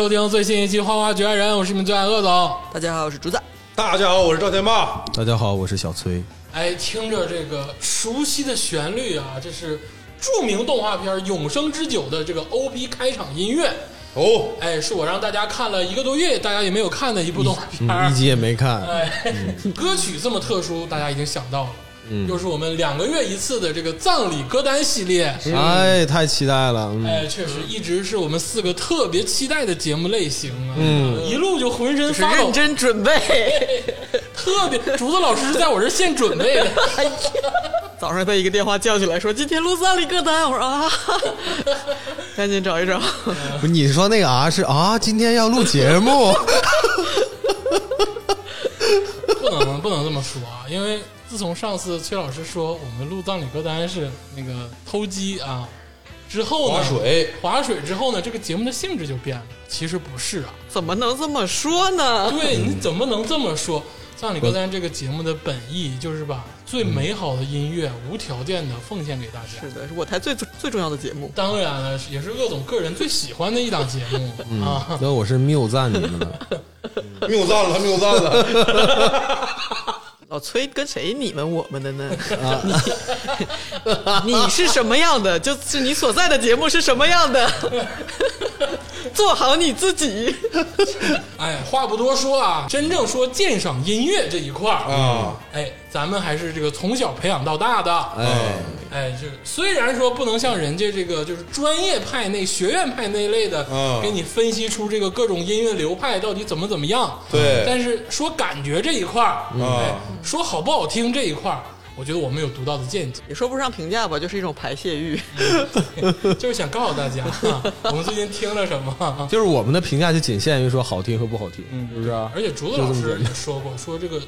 收听最新一期《花花局爱人》，我是你们最爱恶总。大家好，我是竹子。大家好，我是赵天霸。大家好，我是小崔。哎，听着这个熟悉的旋律啊，这是著名动画片《永生之酒》的这个 OP 开场音乐。哦，哎，是我让大家看了一个多月，大家也没有看的一部动画片一集也没看。哎，歌曲这么特殊，大家已经想到了，又是我们两个月一次的这个葬礼歌单系列。哎，太期待了。嗯，哎，确实一直是我们四个特别期待的节目类型啊，嗯，一路就浑身是发抖认，真准备。特别。竹子老师是在我这现准备的，早上被一个电话叫起来，说今天录葬礼歌单，我说啊，赶紧找一找。不你说那个啊是啊，今天要录节目。不能不能这么说啊，因为自从上次崔老师说我们录葬礼歌单是那个偷鸡啊之后呢，划水划水之后呢，这个节目的性质就变了。其实不是啊，怎么能这么说呢？对，你怎么能这么说？葬礼歌单这个节目的本意就是把最美好的音乐无条件的奉献给大家。是的，是我台最最重要的节目。当然了，也是鄂总个人最喜欢的一档节目、啊。那我是谬赞你们了。谬赞了，谬赞了。老崔跟谁你们我们的呢？你你是什么样的，就是你所在的节目是什么样的。做好你自己。哎，话不多说啊，真正说鉴赏音乐这一块儿啊，哎，咱们还是这个从小培养到大的。哎，哎，这虽然说不能像人家这个就是专业派那学院派那类的，嗯给你分析出这个各种音乐流派到底怎么怎么样。对但是说感觉这一块儿，嗯哎，说好不好听这一块儿，我觉得我们有独到的见解，也说不上评价吧，就是一种排泄欲。就是想告诉大家，啊我们最近听了什么。就是我们的评价就仅限于说好听和不好听，是不是？而且竹子老师也说过，说这个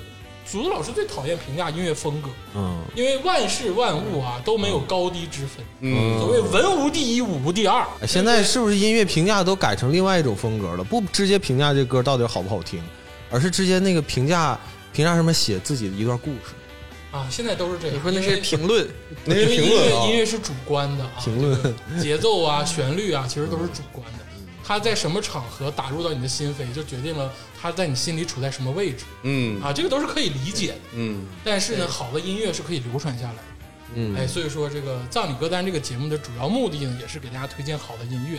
竹子老师最讨厌评价音乐风格，嗯，因为万事万物啊都没有高低之分。嗯所谓文无第一，武无第二。哎现在是不是音乐评价都改成另外一种风格了？不直接评价这歌到底好不好听，而是直接那个评价评价上面写自己的一段故事。啊，现在都是这样。你说那些评论，那是因为音乐评论啊音。乐是主观的啊，节奏啊、旋律啊，其实都是主观的。它在什么场合打入到你的心扉，就决定了它在你心里处在什么位置嗯啊，这个都是可以理解的。嗯但是呢，好的音乐是可以流传下来的。嗯哎，所以说这个葬礼歌单这个节目的主要目的呢，也是给大家推荐好的音乐。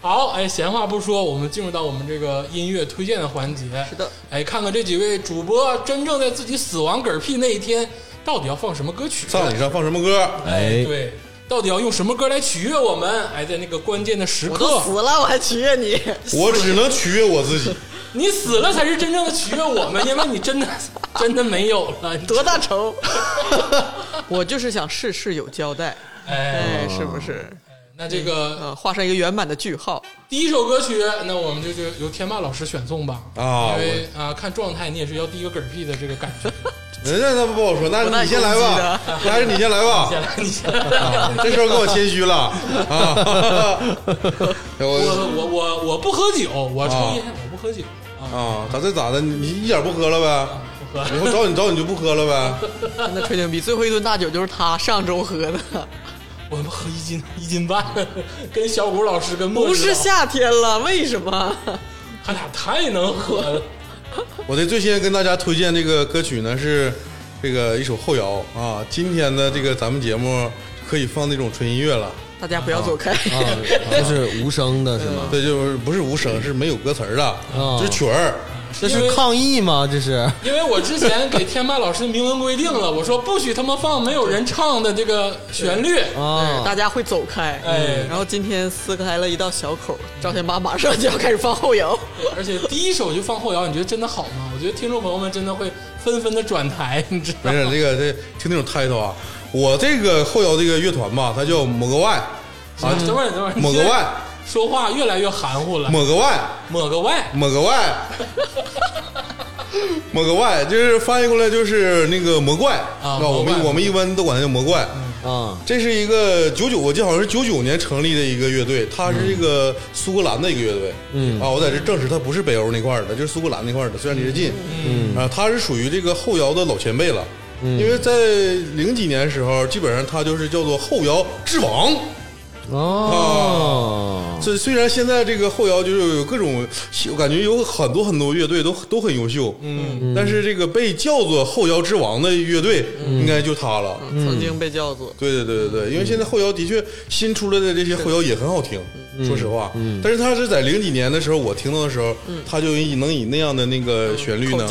好，哎，闲话不说，我们进入到我们这个音乐推荐的环节。是的，哎，看看这几位主播真正在自己死亡嗝屁那一天，到底要放什么歌曲？葬礼上放什么歌？哎对，到底要用什么歌来取悦我们？哎，在那个关键的时我都刻，死了，我还取悦你。我只能取悦我自己。你死了才是真正的取悦我们，因为你真的 真的没有了。多大仇？我就是想事事有交代，哎，哎，是不是？那这个呃，画上一个圆满的句号。第一首歌曲，那我们就就由天霸老师选送吧。啊因为啊，看状态你也是要第一个嗝屁的这个感觉。人家那不好说，那你先来吧，那 还是你先来吧。先来，你先来。啊这时候跟我谦虚了啊！我我我我我不喝酒，我抽啊烟，我不喝酒啊，啊，咋这咋的？你一点不喝了呗？不喝。以后找你找你就不喝了呗？真的吹牛逼，最后一顿大酒就是他上周喝的，我们喝一斤一斤半，跟小谷老师跟莫不是夏天了，为什么？他俩太能喝了。我的最先跟大家推荐这个歌曲呢是这个一首后摇啊。今天的这个咱们节目可以放那种纯音乐了，大家不要走开。啊，就是无声的是吗？对，就是不是无声，是没有歌词儿的，就是曲儿。这是抗议吗？这是。因为我之前给天霸老师明文规定了，我说不许他们放没有人唱的这个旋律。啊，大家会走开，哎。然后今天撕开了一道小口，赵天霸马上就要开始放后摇，而且第一首就放后摇，你觉得真的好吗？我觉得听众朋友们真的会纷纷的转台，你知道吗？没？事，这个这听那种 title 啊，我这个后摇这个乐团吧，它叫抹个外啊，等会儿等会儿，抹个外，说话越来越含糊了。抹个外，抹个外，抹个外，抹个外，就是翻译过来就是那个魔怪啊我们我们一般都管它叫魔怪。啊，这是一个九九，我记得好像是九九年成立的一个乐队，它是这个苏格兰的一个乐队。嗯啊，我在这证实它不是北欧那块的，就是苏格兰那块的，虽然离得近。嗯啊，它是属于这个后摇的老前辈了。因为在零几年时候，基本上他就是叫做后摇之王哦，这虽然现在这个后摇就是有各种，我感觉有很多很多乐队都都很优秀，嗯，但是这个被叫做后摇之王的乐队，应该就他了。曾经被叫做对对对对对，因为现在后摇的确新出来的这些后摇也很好听，说实话。但是他是在零几年的时候，我听到的时候，他就以能以那样的那个旋律呢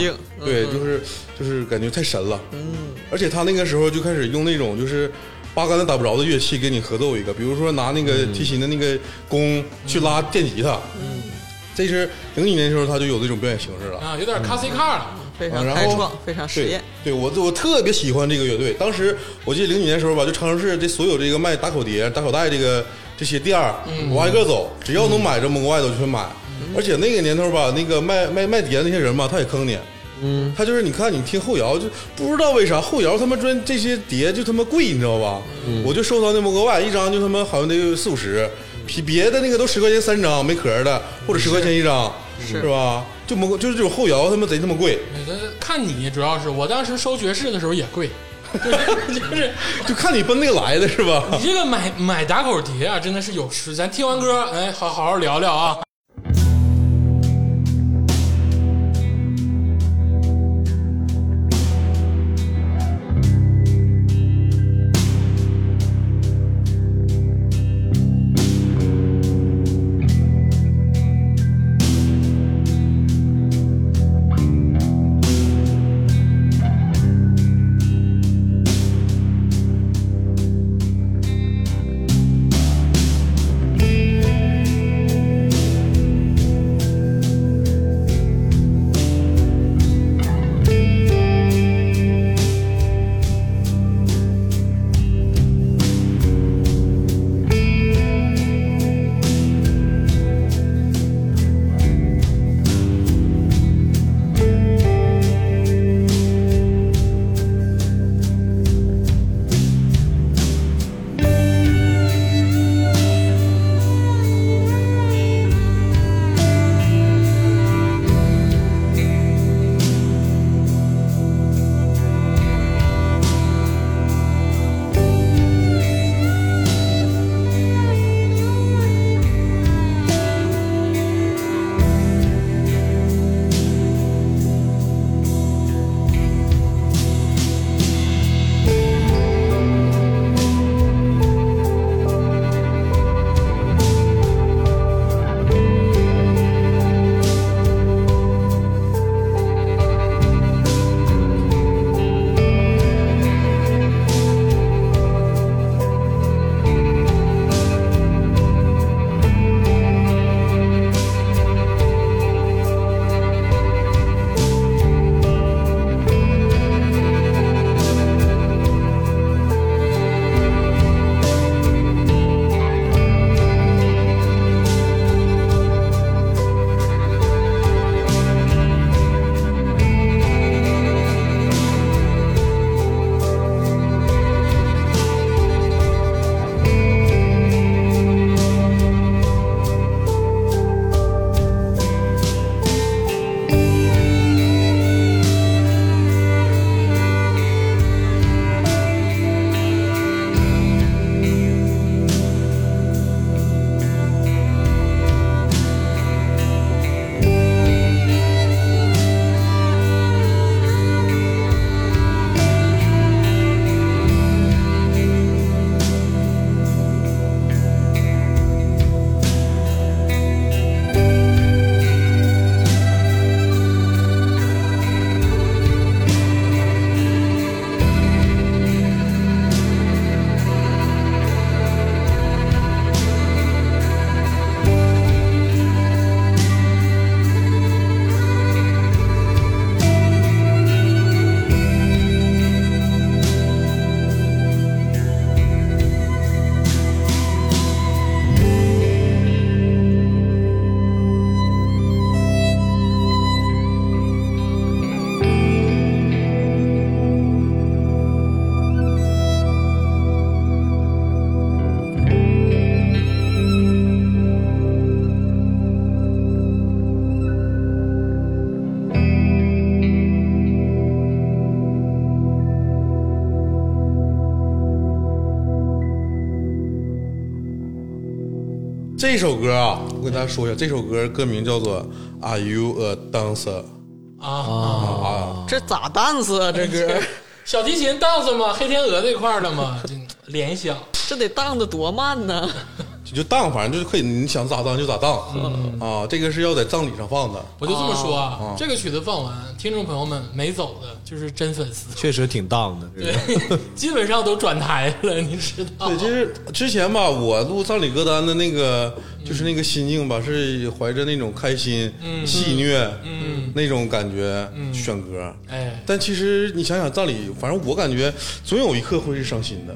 对，就是就是感觉太神了。嗯，而且他那个时候就开始用那种就是。八竿子打不着的乐器给你合奏一个，比如说拿那个提琴的那个弓去拉电吉他，嗯，这是零几年的时候他就有这种表演形式了。啊，有点 c a s i car 了。非常然后开创，非常实对验。，对我我特别喜欢这个乐队。当时我记得零几年的时候吧，就长春市这所有这个卖打口碟、打口袋这个这些店儿，我挨个走，只要能买着蒙古外头就去买。而且那个年头吧，那个卖卖卖碟的那些人吧，他也坑你。嗯，他就是你看你听后摇，就不知道为啥后摇他妈专这些碟就他妈贵，你知道吧？我就收藏那么个外，一张就他妈好像得四五十，比别的那个都十块钱三张没壳的，或者十块钱一张，是是吧？就蒙就是这种后摇他妈贼他妈贵。那看你，主要是我当时收爵士的时候也贵，就是就是就看你奔那个来的是吧？你这个买买打口碟啊，真的是有时。咱听完歌，哎，好好好聊聊啊。跟大家说一下，这首歌歌名叫做《Are You a Dancer》啊啊，啊，这咋 dance 啊？这歌 小提琴 dance 吗，黑天鹅那块儿的吗，联想。这得荡的多慢呢？就就当，反正就是可以，你想咋当就咋当啊。这个是要在葬礼上放的，我就这么说啊，哦这个曲子放完，听众朋友们没走的就是真粉丝，确实挺荡的。对，基本上都转台了，你知道？对，就是之前吧，我录葬礼歌单的那个，就是那个心境吧，是怀着那种开心、戏谑嗯，那种感觉选歌。哎，但其实你想想，葬礼，反正我感觉总有一刻会是伤心的，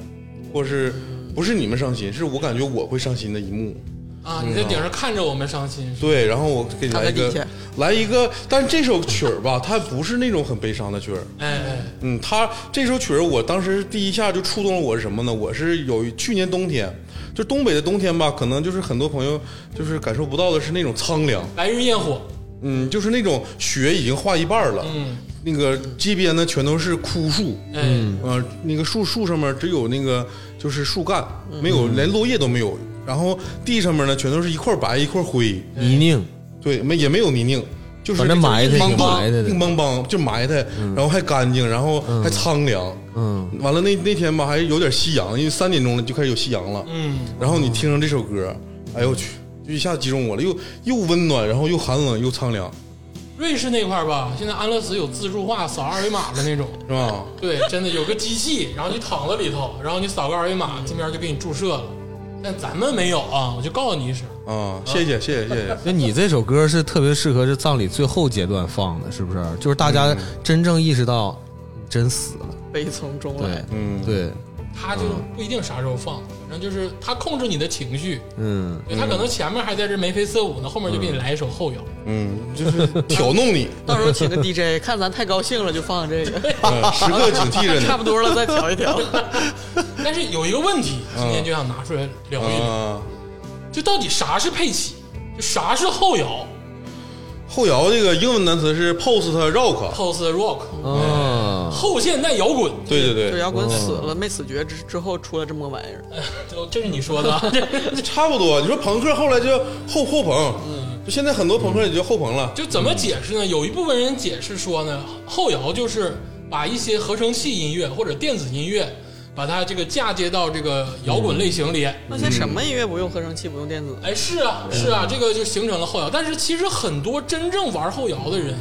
或是不是你们伤心，是我感觉我会伤心的一幕。啊，你在顶上看着我们伤心，对，然后我给你来一个来一个，但这首曲儿吧，它不是那种很悲伤的曲儿。哎哎，嗯，它这首曲儿，我当时第一下就触动了我是什么呢？我是有去年冬天，就东北的冬天吧，可能就是很多朋友就是感受不到的是那种苍凉，白日焰火，嗯，就是那种雪已经化一半了，嗯，那个街边呢全都是枯树，嗯，呃，那个树树上面只有那个就是树干，没有连落叶都没有，然后地上面呢全都是一块白一块灰，泥泞，对，没也没有泥泞，就是埋汰挺邦邦埋汰的。硬邦邦就埋汰，然后还干净，然后还苍凉。嗯，完了那那天吧，还有点夕阳，因为三点钟了就开始有夕阳了。嗯，然后你听上这首歌，哎呦我去，就一下击中我了，又又温暖，然后又寒冷又苍凉，瑞士那块儿吧，现在安乐死有自助化扫二维码的那种，是吧？对，真的有个机器，然后你躺在里头，然后你扫个二维码，这边就给你注射了。但咱们没有啊，我就告诉你一声，啊，谢谢谢谢谢谢。那你这首歌是特别适合这葬礼最后阶段放的，是不是？就是大家真正意识到你真死了，悲从中对来，，嗯，啊对，他就不一定啥时候放，反正就是他控制你的情绪，嗯，对他可能前面还在这眉飞色舞呢，后面就给你来一首后摇。嗯，就是挑弄你，到时候请个 DJ，看咱太高兴了就放这个，嗯时刻警惕着你。差不多了再调一调。但是有一个问题，今天就想拿出来聊一聊，啊。就到底啥是佩奇，就啥是后摇后摇这个英文单词是 post rock，（post rock），啊，后现代摇滚。对对对，就摇滚死了没死绝之之后出了这么个玩意儿，就 这是你说的 差不多。你说朋克后来就后后朋，就现在很多朋克也就后朋了。就怎么解释呢？有一部分人解释说呢，后摇就是把一些合成器音乐或者电子音乐，把它这个嫁接到这个摇滚类型里。那些什么音乐不用合成器不用电子？哎，是啊，是啊，这个就形成了后摇。但是其实很多真正玩后摇的人，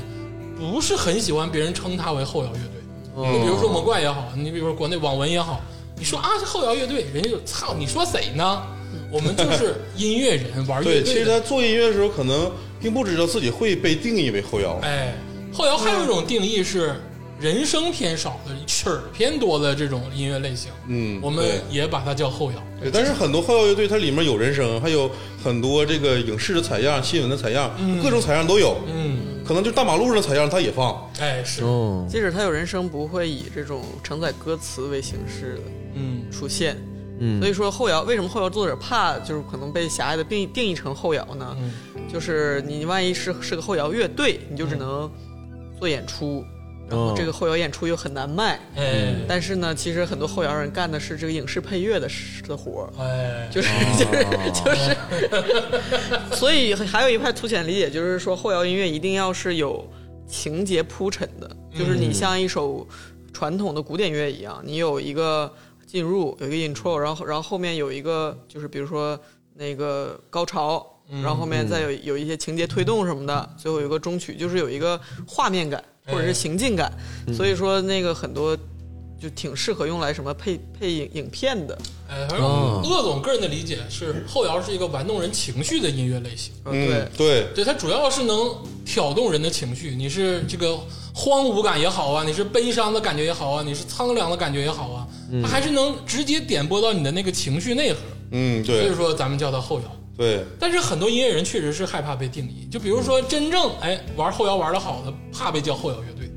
不是很喜欢别人称他为后摇乐队。你比如说魔怪也好，你比如说国内网文也好，你说啊是后摇乐队，人家就操，你说谁呢？我们就是音乐人玩乐对，其。实他做音乐的时候，可能并不知道自己会被定义为后摇。哎，后摇还有一种定义是人声偏少的、曲儿偏多的这种音乐类型，嗯，我们也把它叫后摇。对，但是很多后摇乐队它里面有人声，还有很多这个影视的采样、新闻的采样，各种采样都有。嗯，可能就大马路上的采样它也放。哎是，哦，即使它有人声，不会以这种承载歌词为形式的嗯出现。嗯所以说后摇为什么后摇作者怕就是可能被狭隘的定义定义成后摇呢？嗯就是你万一是是个后摇乐队，你就只能做演出，然后哦这个后摇演出又很难卖。哎但是呢，其实很多后摇人干的是这个影视配乐的事的活儿，哎，就是就是 就是，所以还有一派粗浅理解，就是说后摇音乐一定要是有情节铺陈的，就是你像一首传统的古典乐一样，你有一个进入，有一个 intro，然后然后后面有一个就是比如说那个高潮。然后后面再有有一些情节推动什么的，最后有一个中曲，就是有一个画面感或者是行进感，所以说那个很多就挺适合用来什么配配影影片的，哎，反正哦鄂总个人的理解是，后摇是一个玩弄人情绪的音乐类型。嗯，对嗯，，对，对，它主要是能挑动人的情绪。你是这个荒芜感也好啊，你是悲伤的感觉也好啊，你是苍凉的感觉也好啊，它还是能直接点播到你的那个情绪内核。嗯，所以，说，咱们叫它后摇。对，但是很多音乐人确实是害怕被定义，就比如说真正哎玩后摇玩的好的，怕被叫后摇乐队；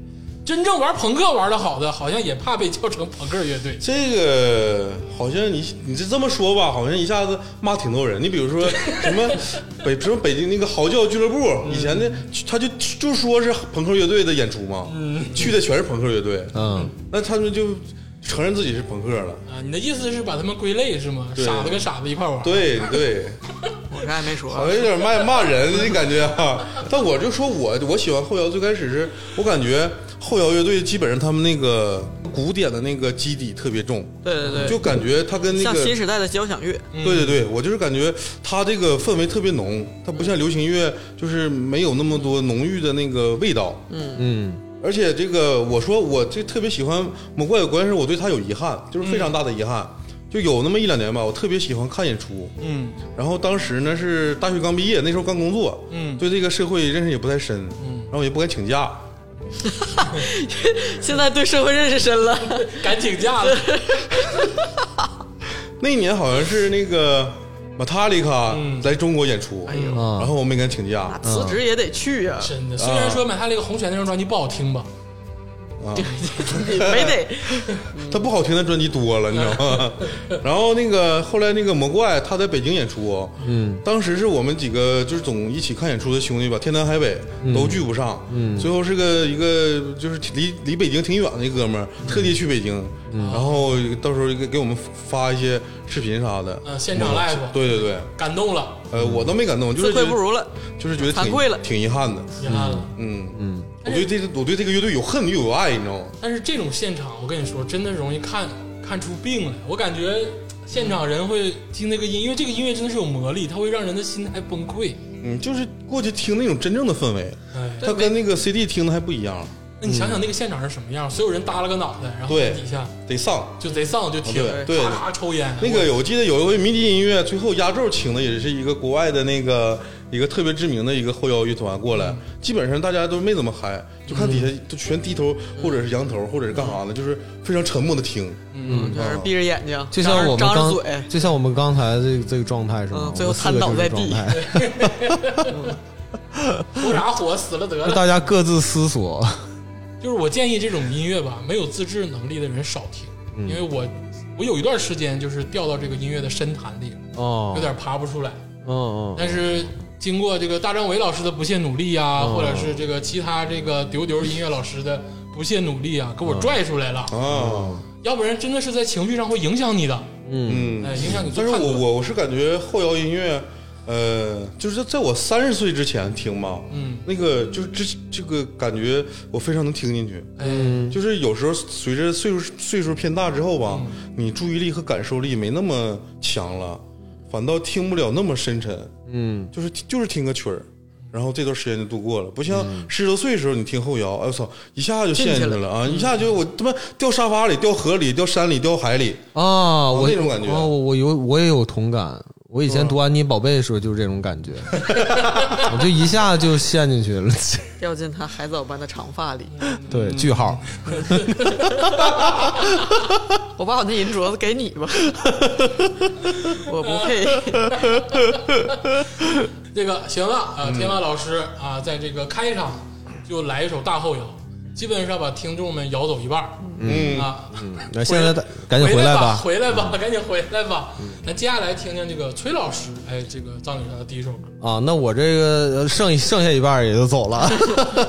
真正玩朋克玩的好的，好像也怕被叫成朋克乐队。这个好像你你这这么说吧，好像一下子骂挺多人。你比如说 什么北什么北京那个嚎叫俱乐部，以前的他就就说是朋克乐队的演出嘛，去的全是朋克乐队，嗯，那他们就承认自己是朋克了。啊，你的意思是把他们归类是吗？对傻子跟傻子一块玩？对对，我啥也没说好。像有点骂骂人的感觉啊。但我就说我我喜欢后摇，最开始是我感觉后摇乐队基本上他们那个古典的那个基底特别重，对对对，就感觉他跟那像个新时代的交响乐，对对对，我就是感觉他这个氛围特别浓，他不像流行乐，就是没有那么多浓郁的那个味道。嗯嗯而且这个我说我这特别喜欢魔怪，关键是我对他有遗憾，就是非常大的遗憾。就有那么一两年吧，我特别喜欢看演出，嗯。然后当时呢是大学刚毕业，那时候刚工作，嗯。对这个社会认识也不太深，嗯。然后也不敢请假，现在对社会认识深了。敢请假了，那一年好像是那个马塔里卡嗯。来中国演出，哎呦，啊然后我没敢请假。那，辞职也得去呀，真的。虽然说买他那个红泉那张专辑不好听吧，啊，没得。他不好听的专辑多了，你知道吗？然后那个后来那个魔怪他在北京演出，嗯，当时是我们几个就是总一起看演出的兄弟吧，天南海北都聚不上，嗯。最后是个一个就是离离北京挺远的一哥们儿，特地去北京，然后到时候给给我们发一些视频啥的，嗯现场 live 对对对，感动了，呃，我都没感动，就自愧不如了，就是觉得挺惭愧了挺遗憾的，遗憾了。嗯。嗯，我对这个我对这个乐队有恨又有爱，你知道吗？但是这种现场，我跟你说，真的容易看看出病来。我感觉现场人会听那个音，因为这个音乐真的是有魔力，它会让人的心态崩溃。嗯，就是过去听那种真正的氛围，哎，它跟那个 CD 听的还不一样，那你想想那个现场是什么样？所有人耷拉个脑袋，然后对底下得上。就贼丧就听，咔咔抽烟。那个我记得有一回迷笛音乐最后压轴请的也是一个国外的那个一个特别知名的一个后摇乐团过来，基本上大家都没怎么嗨，就看底下都全低头或者是仰头或者是干啥呢，就是非常沉默的听。嗯，就是闭着眼睛，就像我们张刚着嘴，就像我们刚才这个这个状态是吗？嗯最后我们四个瘫倒在就是地状态图啥火死了得就了。大家各自思索。就是我建议这种音乐吧，没有自制能力的人少听，因为我我有一段时间就是掉到这个音乐的深潭里了，哦有，点爬不出来。嗯嗯但是经过这个大张伟老师的不懈努力呀、哦或者是这个其他这个丢丢音乐老师的不懈努力啊，给我拽出来了。啊，要不然真的是在情绪上会影响你的，嗯。嗯，哎，影响你但是。我我我是感觉后摇音乐，呃，就是在我三十岁之前听嘛，嗯，那个就是这这个感觉我非常能听进去。嗯，就是有时候随着岁数岁数偏大之后吧，你注意力和感受力没那么强了，反倒听不了那么深沉。嗯就是就是听个曲儿，然后这段时间就度过了。不像十多岁的时候，你听后摇，哎我操，一下就陷进去了啊！一下就我他妈掉沙发里、掉河里、掉山里、掉海里。啊，我那种感觉我有我也有同感。我以前读安妮宝贝的时候就是这种感觉，我就一下就陷进去了。掉进他海藻般的长发里。对，句号。我把我那银镯子给你吧，我不配。这个行了嗯啊，天马老师啊，在这个开场就来一首大后摇，基本上把听众们摇走一半儿嗯，啊。那现在赶紧回来吧。回来吧，赶紧回来吧。那接下来听听这个崔老师，哎，这个葬礼上的第一首歌。啊，那我这个呃剩剩下一半也就走了。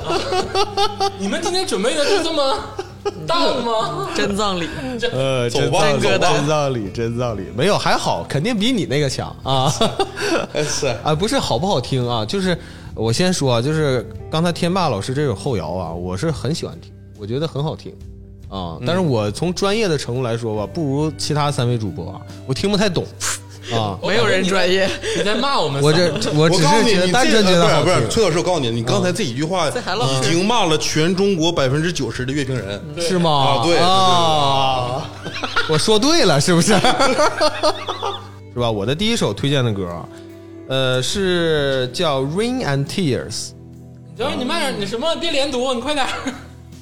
你们今天准备的就这么 淡吗？真葬礼，呃，走吧真走吧真葬礼，真葬礼没有还好，肯定比你那个强啊。哎是，啊，不是好不好听啊，就是我先说啊，就是刚才天霸老师这首后摇啊，我是很喜欢听，我觉得很好听啊。但是我从专业的程度来说吧，不如其他三位主播啊，我听不太懂啊。没有人专业。你在骂我们？我这我只我告诉你，是觉得单纯觉得好不是不是，听，崔老师，我告诉你，你刚才这一句话已经骂了全中国百分之九十的乐评人。是吗？啊对啊，我说对了，是不是？是吧？我的第一首推荐的歌啊，呃，是叫《Rain and Tears》。你知道你慢点，你什么别连读，你快点。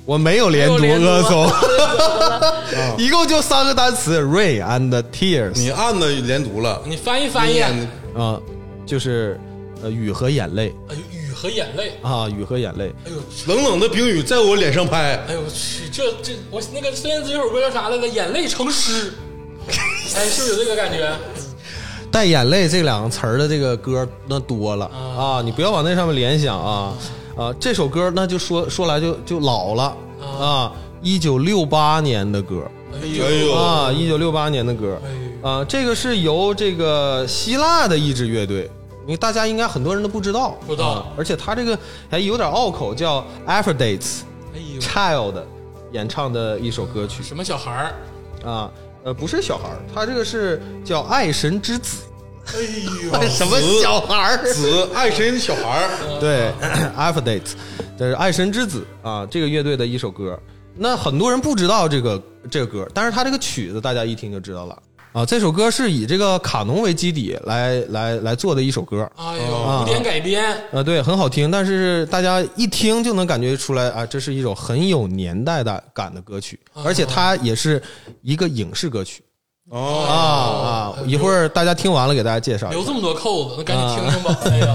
我没有连读没有连读歌颂，一共就三个单词：rain and tears 你按的连读了，你翻译翻译。哎啊，就是呃雨和眼泪呦，雨和眼泪。啊，雨和眼泪。哎呦，冷冷的冰雨在我脸上拍。哎呦我去，这这我那个孙燕姿有首歌叫啥来着？眼泪成诗。哎，是不是有这个感觉？带眼泪这两个词儿的这个歌那多了。啊，你不要往那上面联想啊。啊，这首歌那就说说来就就老了。啊，一九六八年的歌哎哎呦。啊，一九六八年的歌哎呦。啊，这个是由这个希腊的一支乐队。因为大家应该很多人都不知道，不知道。啊而且他这个还有点拗口，叫 Aphrodite 哎呦，Child 演唱的一首歌曲。什么小孩儿？啊，呃，不是小孩儿，他这个是叫爱神之子，哎呦，什么小孩儿？子爱神小孩儿，对，Aphrodite，这是爱神之子啊，这个乐队的一首歌。那很多人不知道这个这个歌，但是他这个曲子大家一听就知道了啊。这首歌是以这个卡农为基底来来来做的一首歌，哎呦，啊古典改编，呃，对，很好听，但是大家一听就能感觉出来啊，这是一首很有年代的感的歌曲，而且它也是一个影视歌曲啊哦，啊。一会儿大家听完了，给大家介绍。留这么多扣子，那赶紧听听啊吧。哎呀，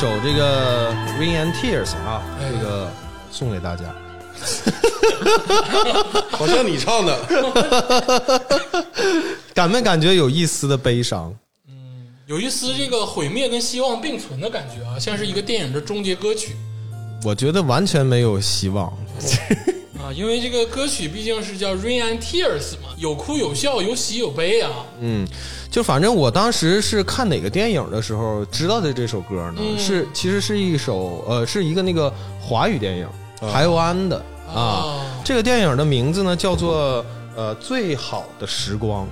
首这个《Rain and Tears》啊，哎这个送给大家。好像你唱的，感没感觉有一丝的悲伤？嗯有一丝这个毁灭跟希望并存的感觉啊，像是一个电影的终结歌曲我觉得完全没有希望。啊，因为这个歌曲毕竟是叫《Rain and Tears》嘛，有哭有笑，有喜有悲啊。嗯，就反正我当时是看哪个电影的时候知道的这首歌呢？嗯是其实是一首呃，是一个那个华语电影，台湾的啊。啊这个电影的名字呢叫做呃《最好的时光》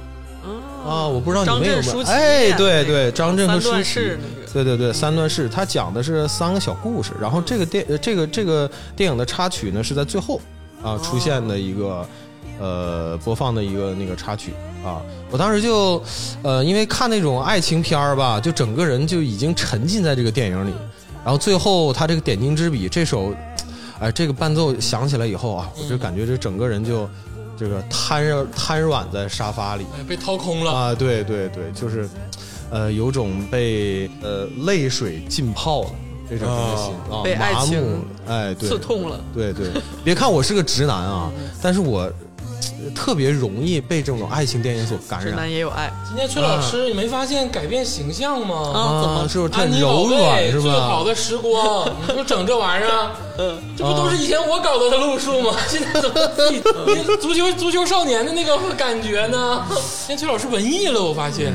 啊，我不知道你们有没有哎，对对，张震和舒淇对对对，三段式，它讲的是三个小故事，然后这个电呃这个这个电影的插曲呢是在最后啊出现的一个呃播放的一个那个插曲啊，我当时就呃因为看那种爱情片儿吧，就整个人就已经沉浸在这个电影里，然后最后他这个点睛之笔这首，哎这个伴奏响起来以后啊，我就感觉这整个人就这个瘫软瘫软在沙发里。哎，被掏空了。啊，对对对，就是呃有种被呃泪水浸泡了这种这个心啊，被爱麻木情了，哎，对，刺痛了。对对，别看我是个直男啊，但是我呃特别容易被这种爱情电影所感染直男染也有爱今天崔老师，你没发现改变形象吗？啊？怎么是不是太安妮宝柔软是吧最好？的时光，你说整这玩意儿啊，这不都是以前我搞的的路数吗？现在怎么自己足球足球少年的那个感觉呢？今天崔老师文艺了，我发现，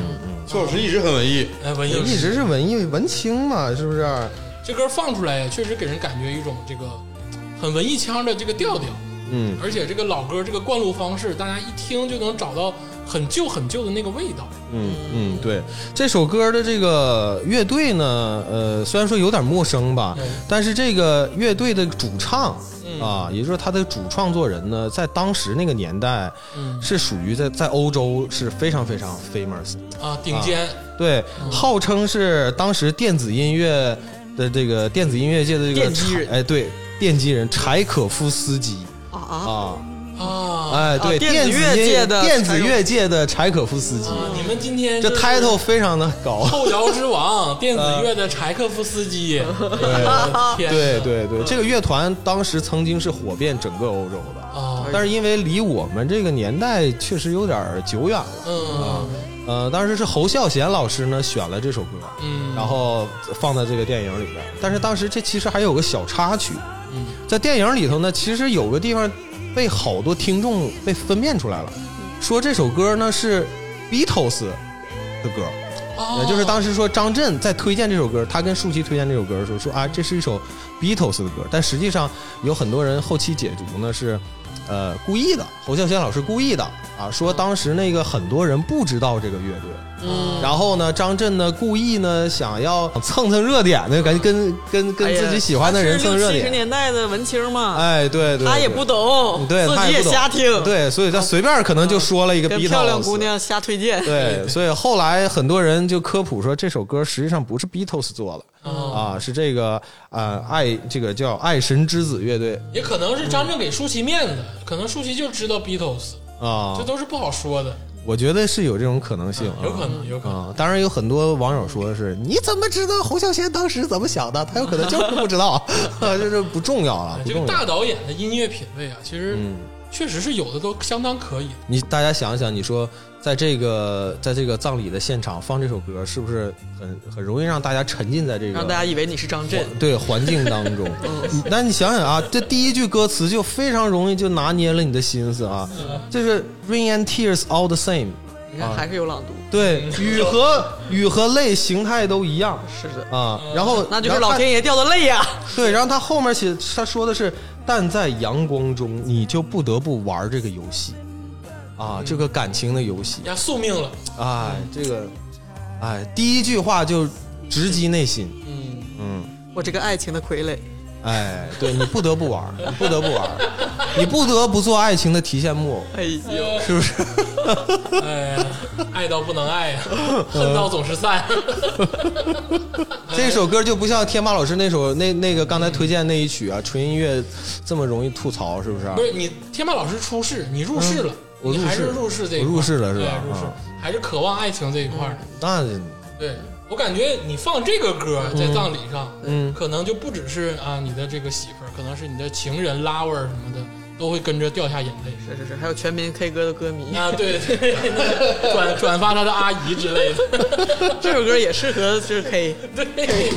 崔老师一直很文艺，哎，文艺一直是文艺文青嘛，是不是？这歌放出来呀，确实给人感觉一种这个很文艺腔的这个调调，嗯，而且这个老歌这个灌录方式，大家一听就能找到很旧很旧的那个味道。嗯嗯，对，这首歌的这个乐队呢，呃，虽然说有点陌生吧对，但是这个乐队的主唱嗯。啊，也就是他的主创作人呢，在当时那个年代嗯。是属于在在欧洲是非常非常 famous。啊，顶尖，对，号称是当时电子音乐的这个电子音乐界的这个奠基人。哎，对，奠基人柴可夫斯基啊啊！哎，对，电子电子乐界的电子柴可乐界的柴可夫斯基，啊！你们今天这 title 非常的高。后摇之王，电子乐的柴可夫斯基，对对对，这个乐团当时曾经是火遍整个欧洲的，啊，但是因为离我们这个年代确实有点久远了。嗯。呃，当时是侯孝贤老师呢选了这首歌，嗯，然后放在这个电影里边。但是当时这其实还有个小插曲，嗯。在电影里头呢，其实有个地方被好多听众被分辨出来了，说这首歌呢是 Beatles 的歌。哦。也就是当时说张震在推荐这首歌，他跟舒淇推荐这首歌的时候说啊，这是一首 Beatles 的歌，但实际上有很多人后期解读呢是，呃，故意的，侯孝贤老师故意的啊，说当时那个很多人不知道这个乐队，嗯，然后呢，张震呢故意呢想要蹭蹭热点呢，感觉跟跟跟自己喜欢的人蹭热点七十，年代的文青嘛，哎，对对，他也不懂，对，自己也瞎听，，对，所以他随便可能就说了一个漂亮姑娘瞎推荐，对，所以后来很多人就科普说，这首歌实际上不是 Beatles 做的、啊，是这个呃爱这个叫爱神之子乐队。也可能是张震给舒淇面子，可能舒淇就知道 Beatles，啊这，都是不好说的，我觉得是有这种可能性，有可能，有可能。啊。当然有很多网友说的是，你怎么知道侯孝贤当时怎么想的？他有可能就是不知道，啊，这这不重要了，不这个。大导演的音乐品味啊，其实嗯确实是有的都相当可以。你大家想一想，你说在这个在这个葬礼的现场放这首歌，是不是很很容易让大家沉浸在这个让大家以为你是张震，对环境当中。嗯那你想想啊，这第一句歌词就非常容易就拿捏了你的心思啊，就是 rain and tears all the same。你看还是有朗读，对，雨和雨和泪形态都一样是的，啊。然后那就是老天爷掉的泪呀，对，然后他后面写他说的是，但在阳光中你就不得不玩这个游戏啊，这个感情的游戏。呀，宿命了，哎，这个，哎，第一句话就直击内心。嗯，嗯。我这个爱情的傀儡，哎，对你不得不玩，你不得不玩，你不得不做爱情的提线木偶，哎呦，是不是？哎呀，爱到不能爱呀，恨到总是散。这首歌就不像天霸老师那首那那个刚才推荐那一曲啊，纯音乐这么容易吐槽，是不是？不是你天霸老师出世，你入世了，嗯我入你还是世入世这一块我入世了是吧入世啊还是渴望爱情这一块的。那对我感觉你放这个歌在葬礼上，嗯。可能就不只是啊你的这个媳妇儿，可能是你的情人、lover 什么的，都会跟着掉下眼泪。是是是，还有全民 K 歌的歌迷，啊，对对，那个转 转发他的阿姨之类的。这首歌也适合就是 K，对。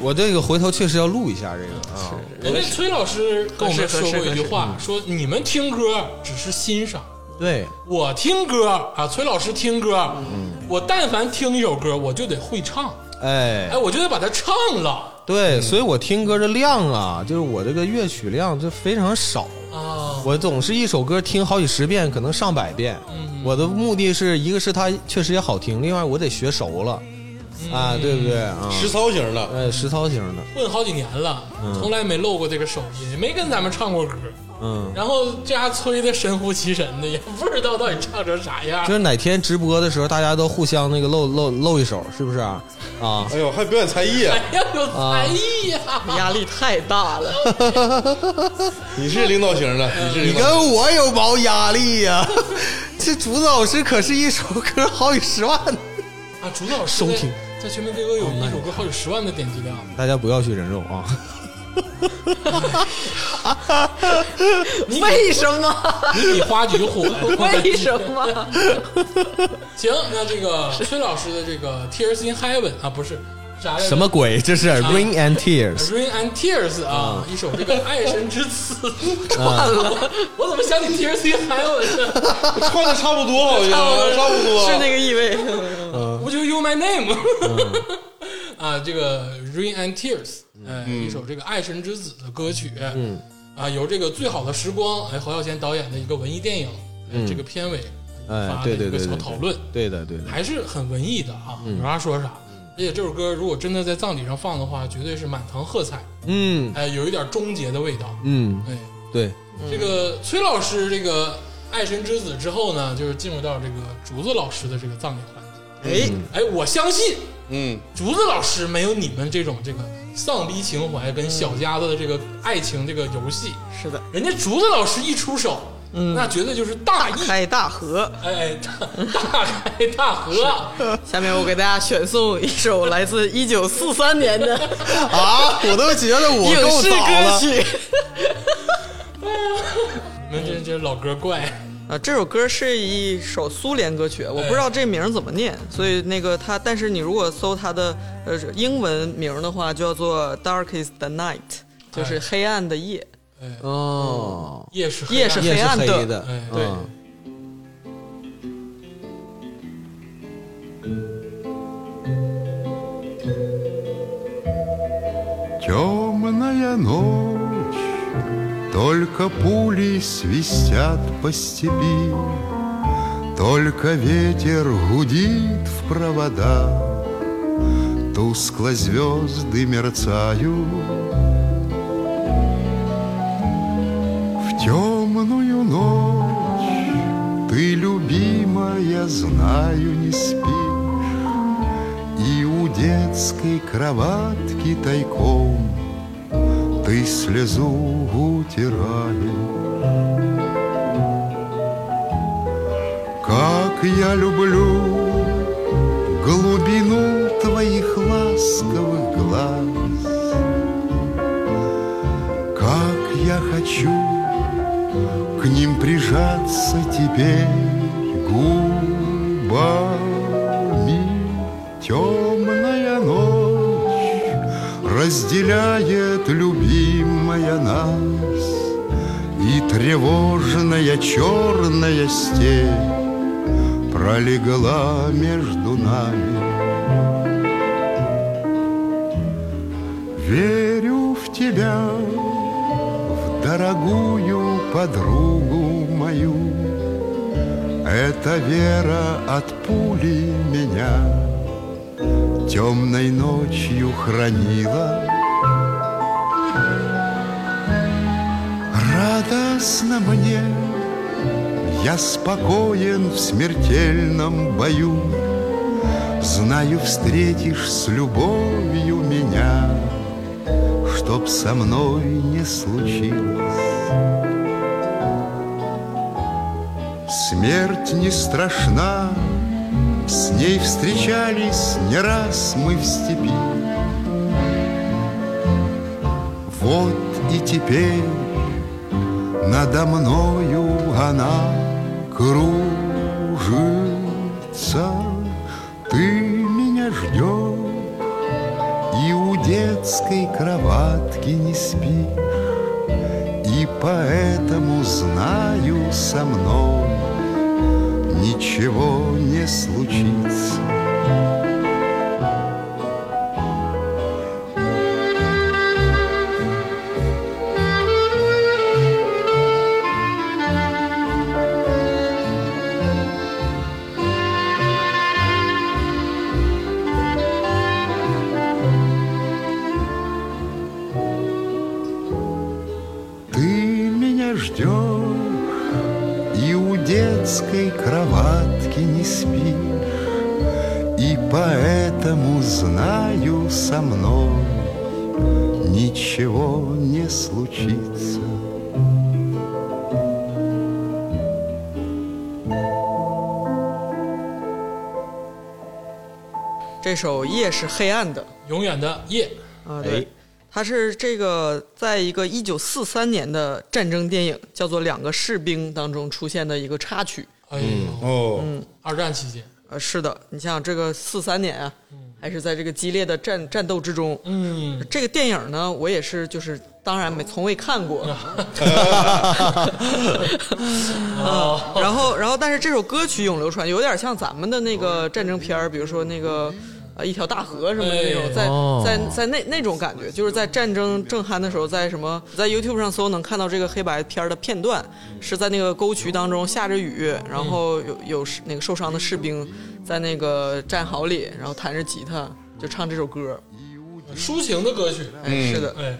我这个回头确实要录一下这个啊。人家崔老师跟我们说过一句话，嗯。说你们听歌只是欣赏，对，我听歌啊，崔老师听歌，嗯。我但凡听一首歌，我就得会唱，哎。哎，，我就得把它唱了。对，所以我听歌的量啊，就是我这个乐曲量就非常少。啊。我总是一首歌听好几十遍，可能上百遍。嗯。我的目的是一个是它确实也好听，另外我得学熟了，啊，对不对？啊？实操型的，哎，实操型的，混好几年了，嗯。从来没露过这个手音，也没跟咱们唱过歌。嗯，然后这家吹的神乎其神的，也不知道到底唱成啥样就。是哪天直播的时候，大家都互相那个露露露一手，是不是啊？啊，哎呦，还表演才艺啊！哎呀，有才艺呀、压力太大了。你是领导型的，你是你领导型跟我有毛压力呀、这竹子老师可是一首歌好几十万呢，啊！竹子老师收听在在全民 K 歌有一首歌好几十万的点击量，大家不要去人肉啊！你 为什么？你比花菊火呀？为什么？行，那这个崔老师的这个 Tears in Heaven 啊，不是啥来着什么鬼？这是 Rain and Tears，Rain and Tears 啊，一首这个爱神之词。串了，我怎么想起 Tears in Heaven 呢？串的差不多，好像差不多。是那个意味。不就 You My Name？啊，这个 Rain and Tears，哎，一首这个爱神之子的歌曲。嗯，啊，由这个最好的时光，哎，侯孝贤导演的一个文艺电影，哎这个片尾哎发，的一个对对对对，小讨论。对的对的，还是很文艺的啊，有啥说啥。而且这首歌如果真的在葬礼上放的话，绝对是满堂喝彩，嗯哎，有一点终结的味道。嗯，哎，对，这个崔老师这个爱神之子之后呢，就是进入到这个竹子老师的这个葬礼环节。哎，哎，我相信嗯，竹子老师没有你们这种这个丧逼情怀跟小家子的这个爱情这个游戏，是的，人家竹子老师一出手，嗯。那绝对就是大义，开大合。哎，大大开大合啊。下面我给大家选送一首来自一九四三年的 啊，我都觉得我影视够早了，歌曲。你们这这老歌怪，啊，这首歌是一首苏联歌曲，我不知道这名儿怎么念，所以那个它，但是你如果搜它的呃英文名的话，叫做 Dark is the Night，就是黑暗的夜。哎，哦，夜是夜是黑夜是黑暗的黑的，哎对嗯 Темная ночь, Только пули свистят по степи, Только ветер гудит в провода, Тускло звезды мерцают. В темную ночь ты, любимая, знаю, не спишь, и у детской кроватки тайком Ты слезу утираешь Как я люблю глубину твоих ласковых глаз. Как я хочу к ним прижаться теперь губами разделяет любимая нас И тревожная черная степь пролегла между нами. Верю в тебя, в дорогую подругу мою. Эта вера от пули меня Темной ночью хранила. Радостно мне, я спокоен в смертельном бою. Знаю, встретишь с любовью меня Чтоб со мной не случилось. Смерть не страшна, с ней встречались не раз мы в степи. Вот и теперь надо мною она кружится. Ты меня ждешь и у детской кроватки не спишь. И поэтому знаю со мной ничего не случится. 首《夜是黑暗的》永远的夜，啊，对，它是这个在一个一九四三年的战争电影叫做《两个士兵》当中出现的一个插曲。哎呦，哦，二战期间，呃，是的，你像这个四三年啊，还是在这个激烈的战战斗之中。嗯，这个电影呢，我也是就是当然没从未看过。哦，然后，然后，但是这首歌曲永流传，有点像咱们的那个战争片儿，比如说那个呃一条大河什么的那种，哎在哦在在那那种感觉，就是在战争正酣的时候，在什么在 YouTube 上搜能看到这个黑白片的片段，是在那个沟渠当中下着雨，然后有有那个受伤的士兵在那个战壕里，然后弹着吉他就唱这首歌。抒情的歌曲，哎，是的，哎，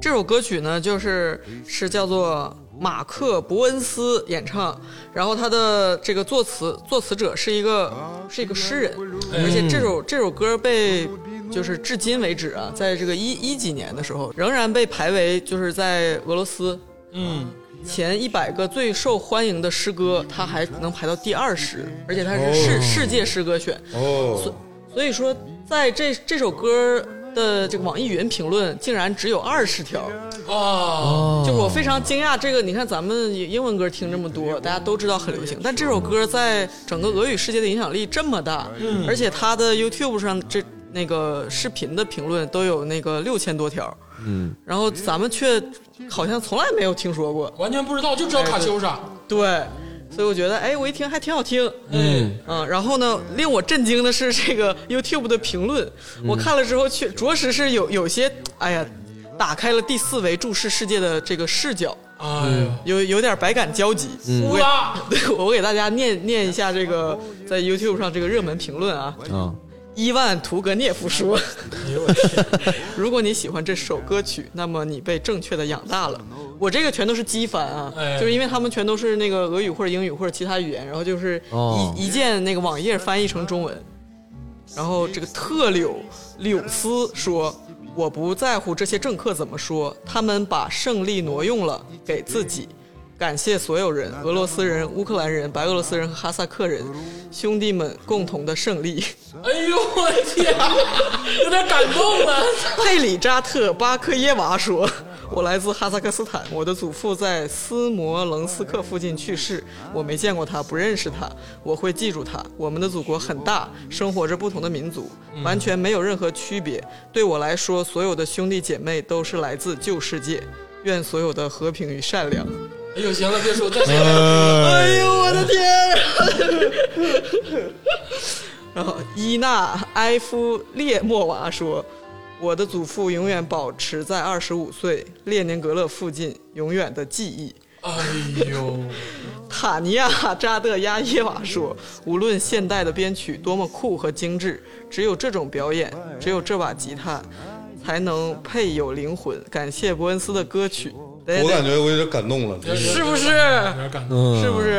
这首歌曲呢，就是是叫做马克·伯恩斯演唱，然后他的这个作词作词者是一个是一个诗人，而且这首这首歌被就是至今为止啊，在这个一一几年的时候，仍然被排为就是在俄罗斯嗯，前一百个最受欢迎的诗歌，它还能排到第二十，而且它是世、世界诗歌选，哦，所以说在这这首歌的这个网易云评论竟然只有二十条。啊，就是我非常惊讶，这个你看咱们英文歌听这么多，大家都知道很流行，但这首歌在整个俄语世界的影响力这么大，而且它的 YouTube 上这那个视频的评论都有那个六千多条，嗯，然后咱们却好像从来没有听说过，完全不知道，就知道卡秋莎，对，所以我觉得，哎，我一听还挺好听，嗯。然后呢，令我震惊的是这个 YouTube 的评论，我看了之后，确着实是有有些，哎呀，打开了第四维注视世界的这个视角，哎呀，有有点百感交集。我 我给大家念念一下这个在 YouTube 上这个热门评论啊。啊，伊万图格涅夫说哎呦 我天，：“如果你喜欢这首歌曲，那么你被正确的养大了。”我这个全都是机翻啊，哎就是因为他们全都是那个俄语或者英语或者其他语言，然后就是一、哦一键那个网页翻译成中文。然后这个特柳柳斯说：“我不在乎这些政客怎么说，他们把胜利挪用了给自己。感谢所有人，俄罗斯人、乌克兰人、白俄罗斯人和哈萨克人，兄弟们共同的胜利。”哎呦我天，有点感动了，佩里扎特巴克耶娃说：“我来自哈萨克斯坦，我的祖父在斯摩棱斯克附近去世，我没见过他，不认识他，我会记住他。我们的祖国很大，生活着不同的民族，完全没有任何区别。对我来说，所有的兄弟姐妹都是来自旧世界。愿所有的和平与善良。”哎呦，行了，别说，再说，哎呦，我的天！然后伊娜埃夫列莫娃说：“我的祖父永远保持在二十五岁，列宁格勒附近，永远的记忆。”哎呦，塔尼亚扎德亚耶娃说：“无论现代的编曲多么酷和精致，只有这种表演，只有这把吉他，才能配有灵魂。感谢伯恩斯的歌曲，我感觉我有点感动了，真是是不是？有点感动，嗯，是不是？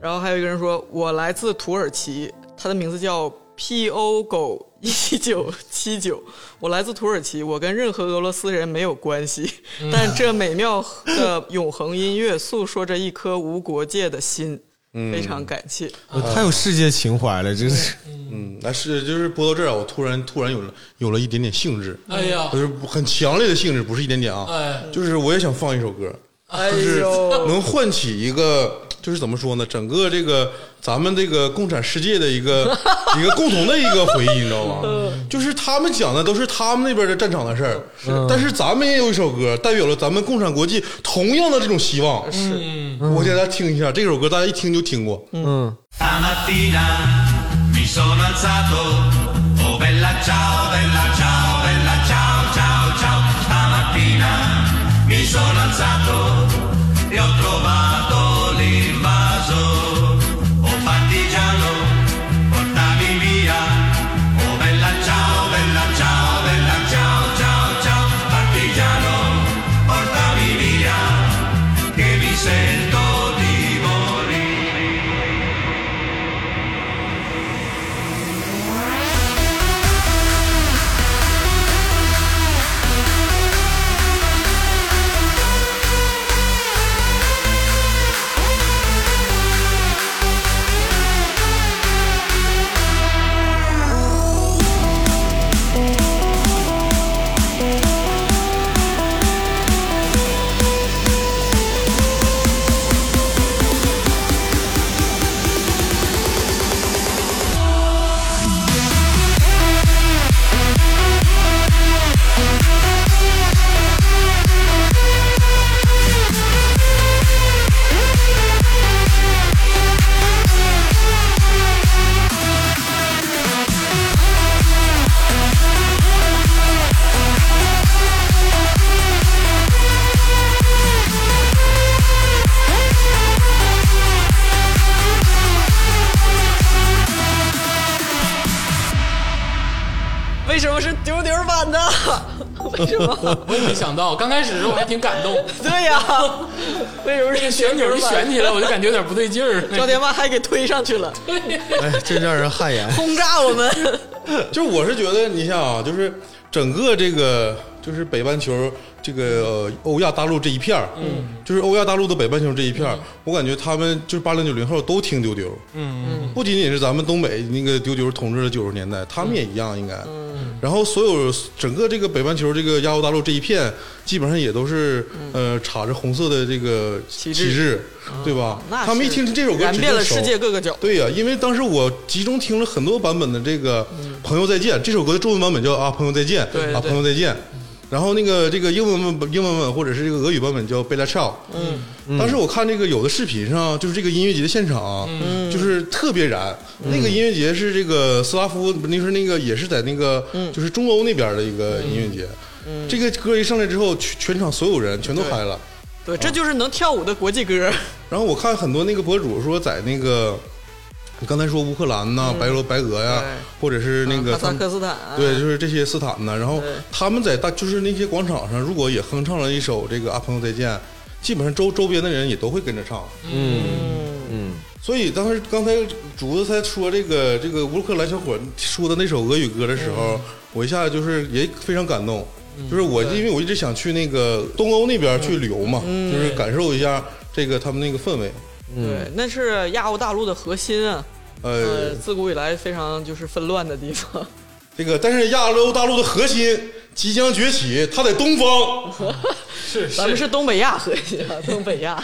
然后还有一个人说，我来自土耳其，他的名字叫 P O 狗一九七九。我来自土耳其，我跟任何俄罗斯人没有关系，但这美妙的永恒音乐诉说着一颗无国界的心，非常感谢。嗯太有世界情怀了，真是。嗯，那是就是播到这儿啊，我突然突然有了有了一点点兴致，哎呀。就，是很强烈的兴致，不是一点点啊，哎，就是我也想放一首歌，哎 就是呦，能唤起一个，就是怎么说呢，整个这个咱们这个共产世界的一个 一个共同的一个回忆，你知道吗？就是他们讲的都是他们那边的战场的事儿，但是咱们也有一首歌，代表了咱们共产国际同样的这种希望。嗯，我给大家听一下这首歌，大家一听就听过。嗯，我也没想到，刚开始的时候我还挺感动，对呀，为什么这个旋钮一旋起来，我就感觉有点不对劲儿。赵天霸还给推上去了，对哎，真让人汗颜。轰炸我们。就我是觉得，你想啊，就是整个这个就是北半球这个呃欧亚大陆这一片儿，嗯，就是欧亚大陆的北半球这一片儿，我感觉他们就是八零九零后都听丢丢，嗯不仅仅是咱们东北那个丢丢统治了九十年代，他们也一样应该。嗯。然后所有整个这个北半球这个亚欧大陆这一片，基本上也都是呃插着红色的这个旗旗帜。对吧？那他们一是听这首歌，燃遍了世界各个角。对呀、因为当时我集中听了很多版本的这个《朋友再见》这首歌的中文版本叫啊《朋友再见》，啊《朋友再见》，然后那个这个英文版英文版或者是这个俄语版本叫《贝拉乔》。嗯，当时我看这个有的视频上，就是这个音乐节的现场，嗯，就是特别燃。那个音乐节是这个斯拉夫，那是那个也是在那个就是中欧那边的一个音乐节。嗯，这个歌一上来之后，全全场所有人全都嗨了。对，这就是能跳舞的国际歌。然后我看很多那个博主说，在那个你刚才说乌克兰呐、白俄白俄呀对，或者是那个哈萨克斯坦，对，就是这些斯坦呐，然后他们在大就是那些广场上，如果也哼唱了一首这个《啊朋友再见》，基本上周周边的人也都会跟着唱。嗯。嗯，所以当时刚才竹子在说这个这个乌克兰小伙说的那首俄语歌的时候，我一下就是也非常感动。就是我因为我一直想去那个东欧那边去旅游嘛，就是感受一下这个他们那个氛围。对，那是亚欧大陆的核心啊。呃，呃，自古以来非常就是纷乱的地方。这个但是亚欧大陆的核心即将崛起，它在东方。是咱们是东北亚核心啊，东北亚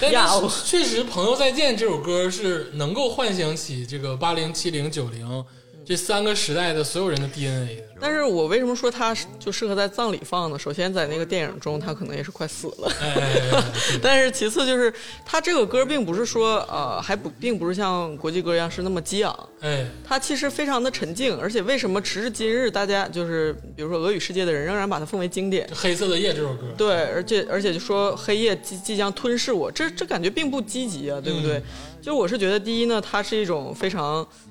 但亚欧。确实，《朋友再见》这首歌是能够唤醒起这个八零、七零、九零这三个时代的所有人的 DNA。但是我为什么说它就适合在葬礼放呢？首先，在那个电影中，他可能也是快死了。哎哎，哎哎 但是其次就是，他这个歌并不是说呃，还不并不是像国际歌一样是那么激昂，哎，它其实非常的沉静。而且为什么时至今日，大家就是比如说俄语世界的人仍然把它奉为经典？黑色的夜这首歌，对，而且而且就说黑夜即即将吞噬我，这这感觉并不积极啊，对不对？就我是觉得，第一呢，它是一种非常，嗯，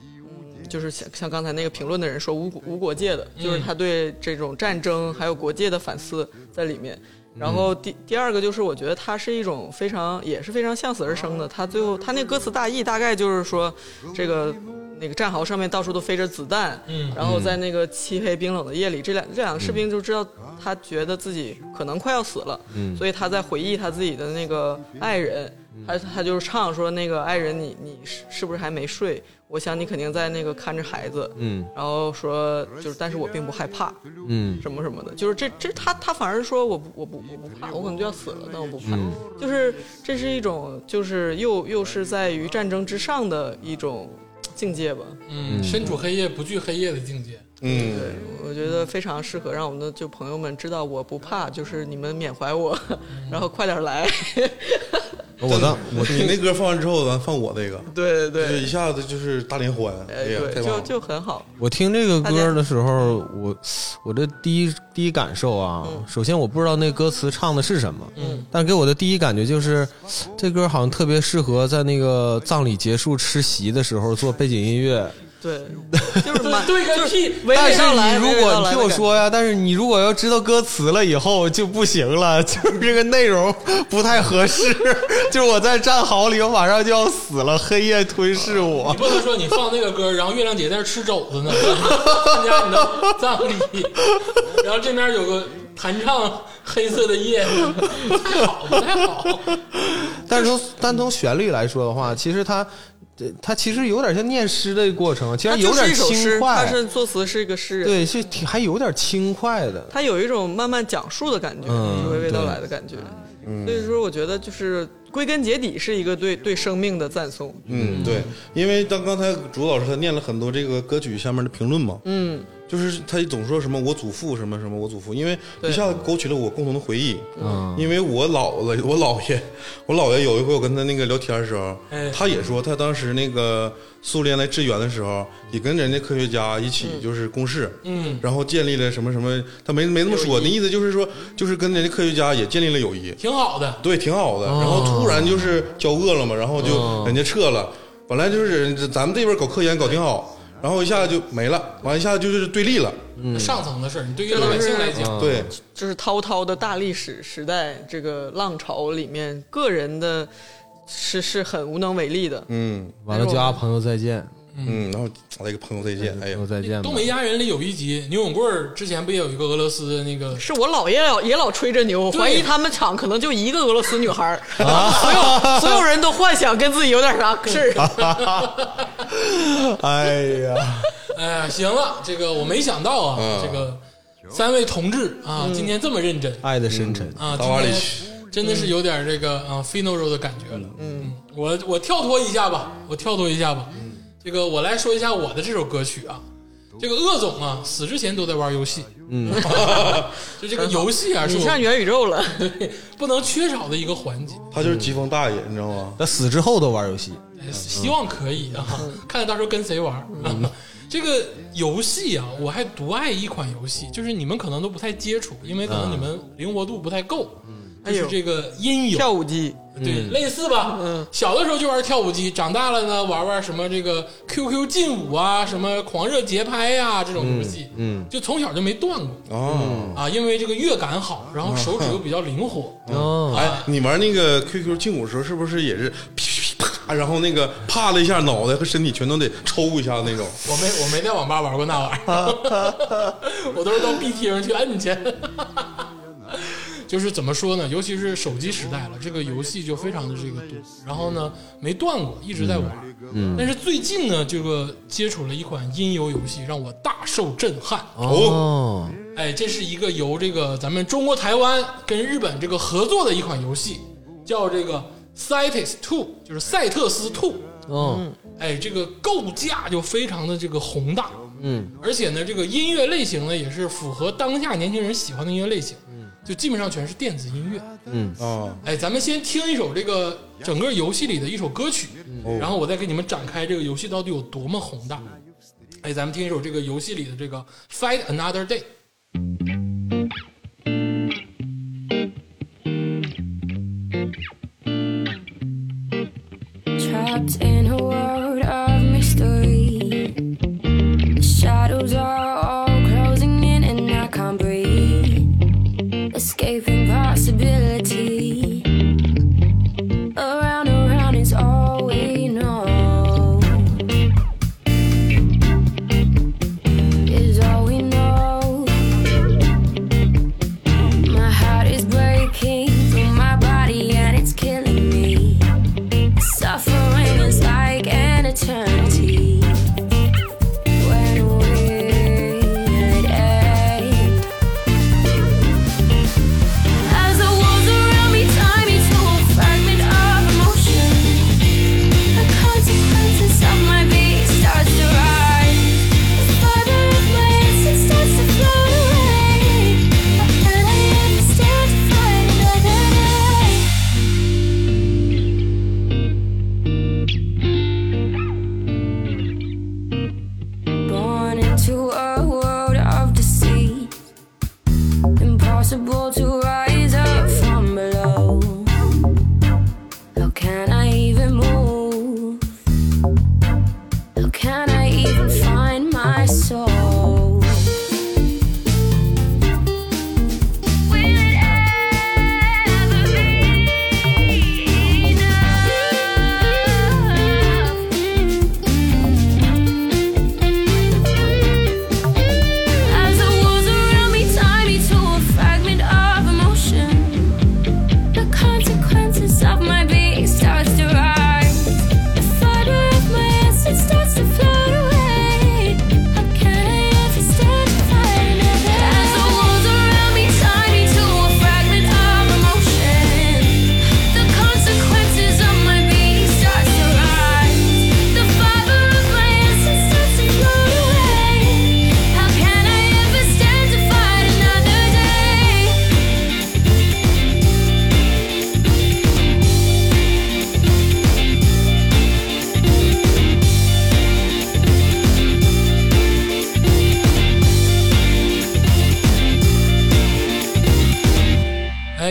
就是像像刚才那个评论的人说无无国界的，就是他对这种战争还有国界的反思在里面。然后第第二个就是，我觉得它是一种非常也是非常向死而生的。他最后他那歌词大意大概就是说，这个那个战壕上面到处都飞着子弹，嗯然后在那个漆黑冰冷的夜里，这两这两个士兵就知道他觉得自己可能快要死了，所以他在回忆他自己的那个爱人，他他就是唱说那个爱人你你是是不是还没睡？我想你肯定在那个看着孩子，嗯，然后说就是但是我并不害怕，嗯什么什么的，就是这这他他反而说我不我不我不怕，我可能就要死了，但我不怕，就是这是一种就是又又是在于战争之上的一种境界吧。嗯，身处黑夜不惧黑夜的境界。嗯，对，我觉得非常适合让我们的就朋友们知道我不怕，就是你们缅怀我，然后快点来。我当我 你那歌放完之后，咱放我那个，对对对，就一下子就是大联欢。哎呀，对，就！就很好。我听这个歌的时候，我我的第一第一感受啊，首先我不知道那歌词唱的是什么，嗯，但给我的第一感觉就是，这歌好像特别适合在那个葬礼结束吃席的时候做背景音乐。对，就是满对个屁！娓但是。你如果你听我说呀，但是你如果要知道歌词了以后就不行了，就是这个内容不太合适。就是我在战壕里，我马上就要死了，黑夜吞噬我你。不能说你放那个歌，然后月亮姐在那吃肘子呢，参加你的葬礼，然后这边有个弹唱黑色的夜，不太好，不太好。但是从单从旋律来说的话，其实它。这它其实有点像念诗的过程，其实有点诗，轻快。他，是作词是一个诗人，对，是挺还有点轻快的。他有一种慢慢讲述的感觉，嗯娓娓道来的感觉。所以说，我觉得就是归根结底是一个对对生命的赞颂。嗯，对，因为当刚才朱老师他念了很多这个歌曲下面的评论嘛，嗯，就是他总说什么我祖父什么什么我祖父，因为一下子勾起了我共同的回忆。嗯。因为我姥姥我姥爷，我姥爷有一回我跟他那个聊天的时候，哎。他也说他当时那个苏联来支援的时候，也跟人家科学家一起就是共事，嗯，然后建立了什么什么，他没没那么说，那意思就是说，就是跟人家科学家也建立了友谊，挺好的。对，挺好的。然后突然就是交恶了嘛，然后就哦。人家撤了。本来就是咱们这边搞科研搞挺好，然后一下就没了，完一下就是对立了。上层的事儿，你对于老百姓来讲，对，就是滔滔的大历史时代这个浪潮里面，个人的是是很无能为力的。嗯完了就啊朋友再见，嗯，然后那个朋友再见，哎呀，再见东。北一家人里有一集，牛永贵儿之前不也有一个俄罗斯那个 是我姥爷老也老吹着牛，对。怀疑他们厂可能就一个俄罗斯女孩儿，所有所有人都幻想跟自己有点啥事儿。哎呀，哎呀，行了，这个我没想到啊，嗯。这个三位同志啊，今天这么认真。爱的深沉，啊，大瓦里今天真的是有点这个啊 finoro 的感觉了。嗯，我我跳脱一下吧，我跳脱一下吧，这个我来说一下我的这首歌曲啊。这个鄂总啊，死之前都在玩游戏，嗯，就这个游戏啊，是你上元宇宙了，对不能缺少的一个环节。他就是疾风大爷，你知道吗？他死之后都玩游戏，希望可以啊，看看到时候跟谁玩。啊这个游戏啊，我还独爱一款游戏，就是你们可能都不太接触，因为可能你们灵活度不太够。就是这个音游，跳舞机，对，类似吧。嗯小的时候就玩跳舞机，长大了呢玩玩什么这个 QQ 劲舞啊，什么狂热节拍呀、这种游戏。嗯，就从小就没断过哦，啊，因为这个乐感好，然后手指又比较灵活。哦，哎，你玩那个 QQ 劲舞的时候，是不是也是噼噼啪，然后那个啪了一下，脑袋和身体全都得抽一下那种？我没我没在网吧玩过那玩意儿，我都是到 B 厅去摁去。就是怎么说呢？尤其是手机时代了，这个游戏就非常的这个多。然后呢，没断过，一直在玩。嗯，但是最近呢，这个接触了一款音游游戏，让我大受震撼。哦，哎，这是一个由这个咱们中国台湾跟日本这个合作的一款游戏，叫这个 Cities Two，就是赛特斯 Two。哦，哎，这个构架就非常的这个宏大，嗯，而且呢，这个音乐类型呢也是符合当下年轻人喜欢的音乐类型，嗯，就基本上全是电子音乐。啊，哎，咱们先听一首这个整个游戏里的一首歌曲，然后我再给你们展开这个游戏到底有多么宏大。哎，咱们听一首这个游戏里的这个 Fight Another Day。Trapped in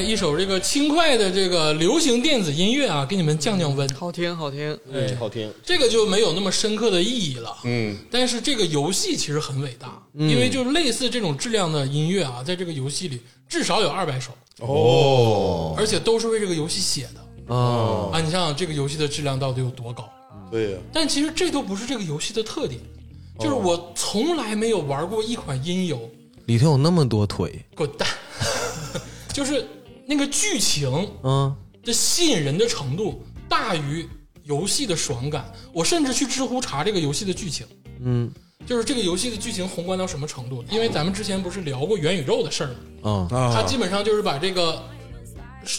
一首这个轻快的这个流行电子音乐啊，给你们降降温。好听好听，哎，好听。这个就没有那么深刻的意义了。嗯，但是这个游戏其实很伟大，因为就类似这种质量的音乐啊，在这个游戏里至少有二百首，哦，而且都是为这个游戏写的哦，啊！你想想这个游戏的质量到底有多高？对呀，但其实这都不是这个游戏的特点，就是我从来没有玩过一款音游，里头有那么多腿，滚蛋！就是那个剧情嗯，的吸引人的程度大于游戏的爽感。我甚至去知乎查这个游戏的剧情，嗯，就是这个游戏的剧情宏观到什么程度？因为咱们之前不是聊过元宇宙的事儿吗？啊，它啊，基本上就是把这个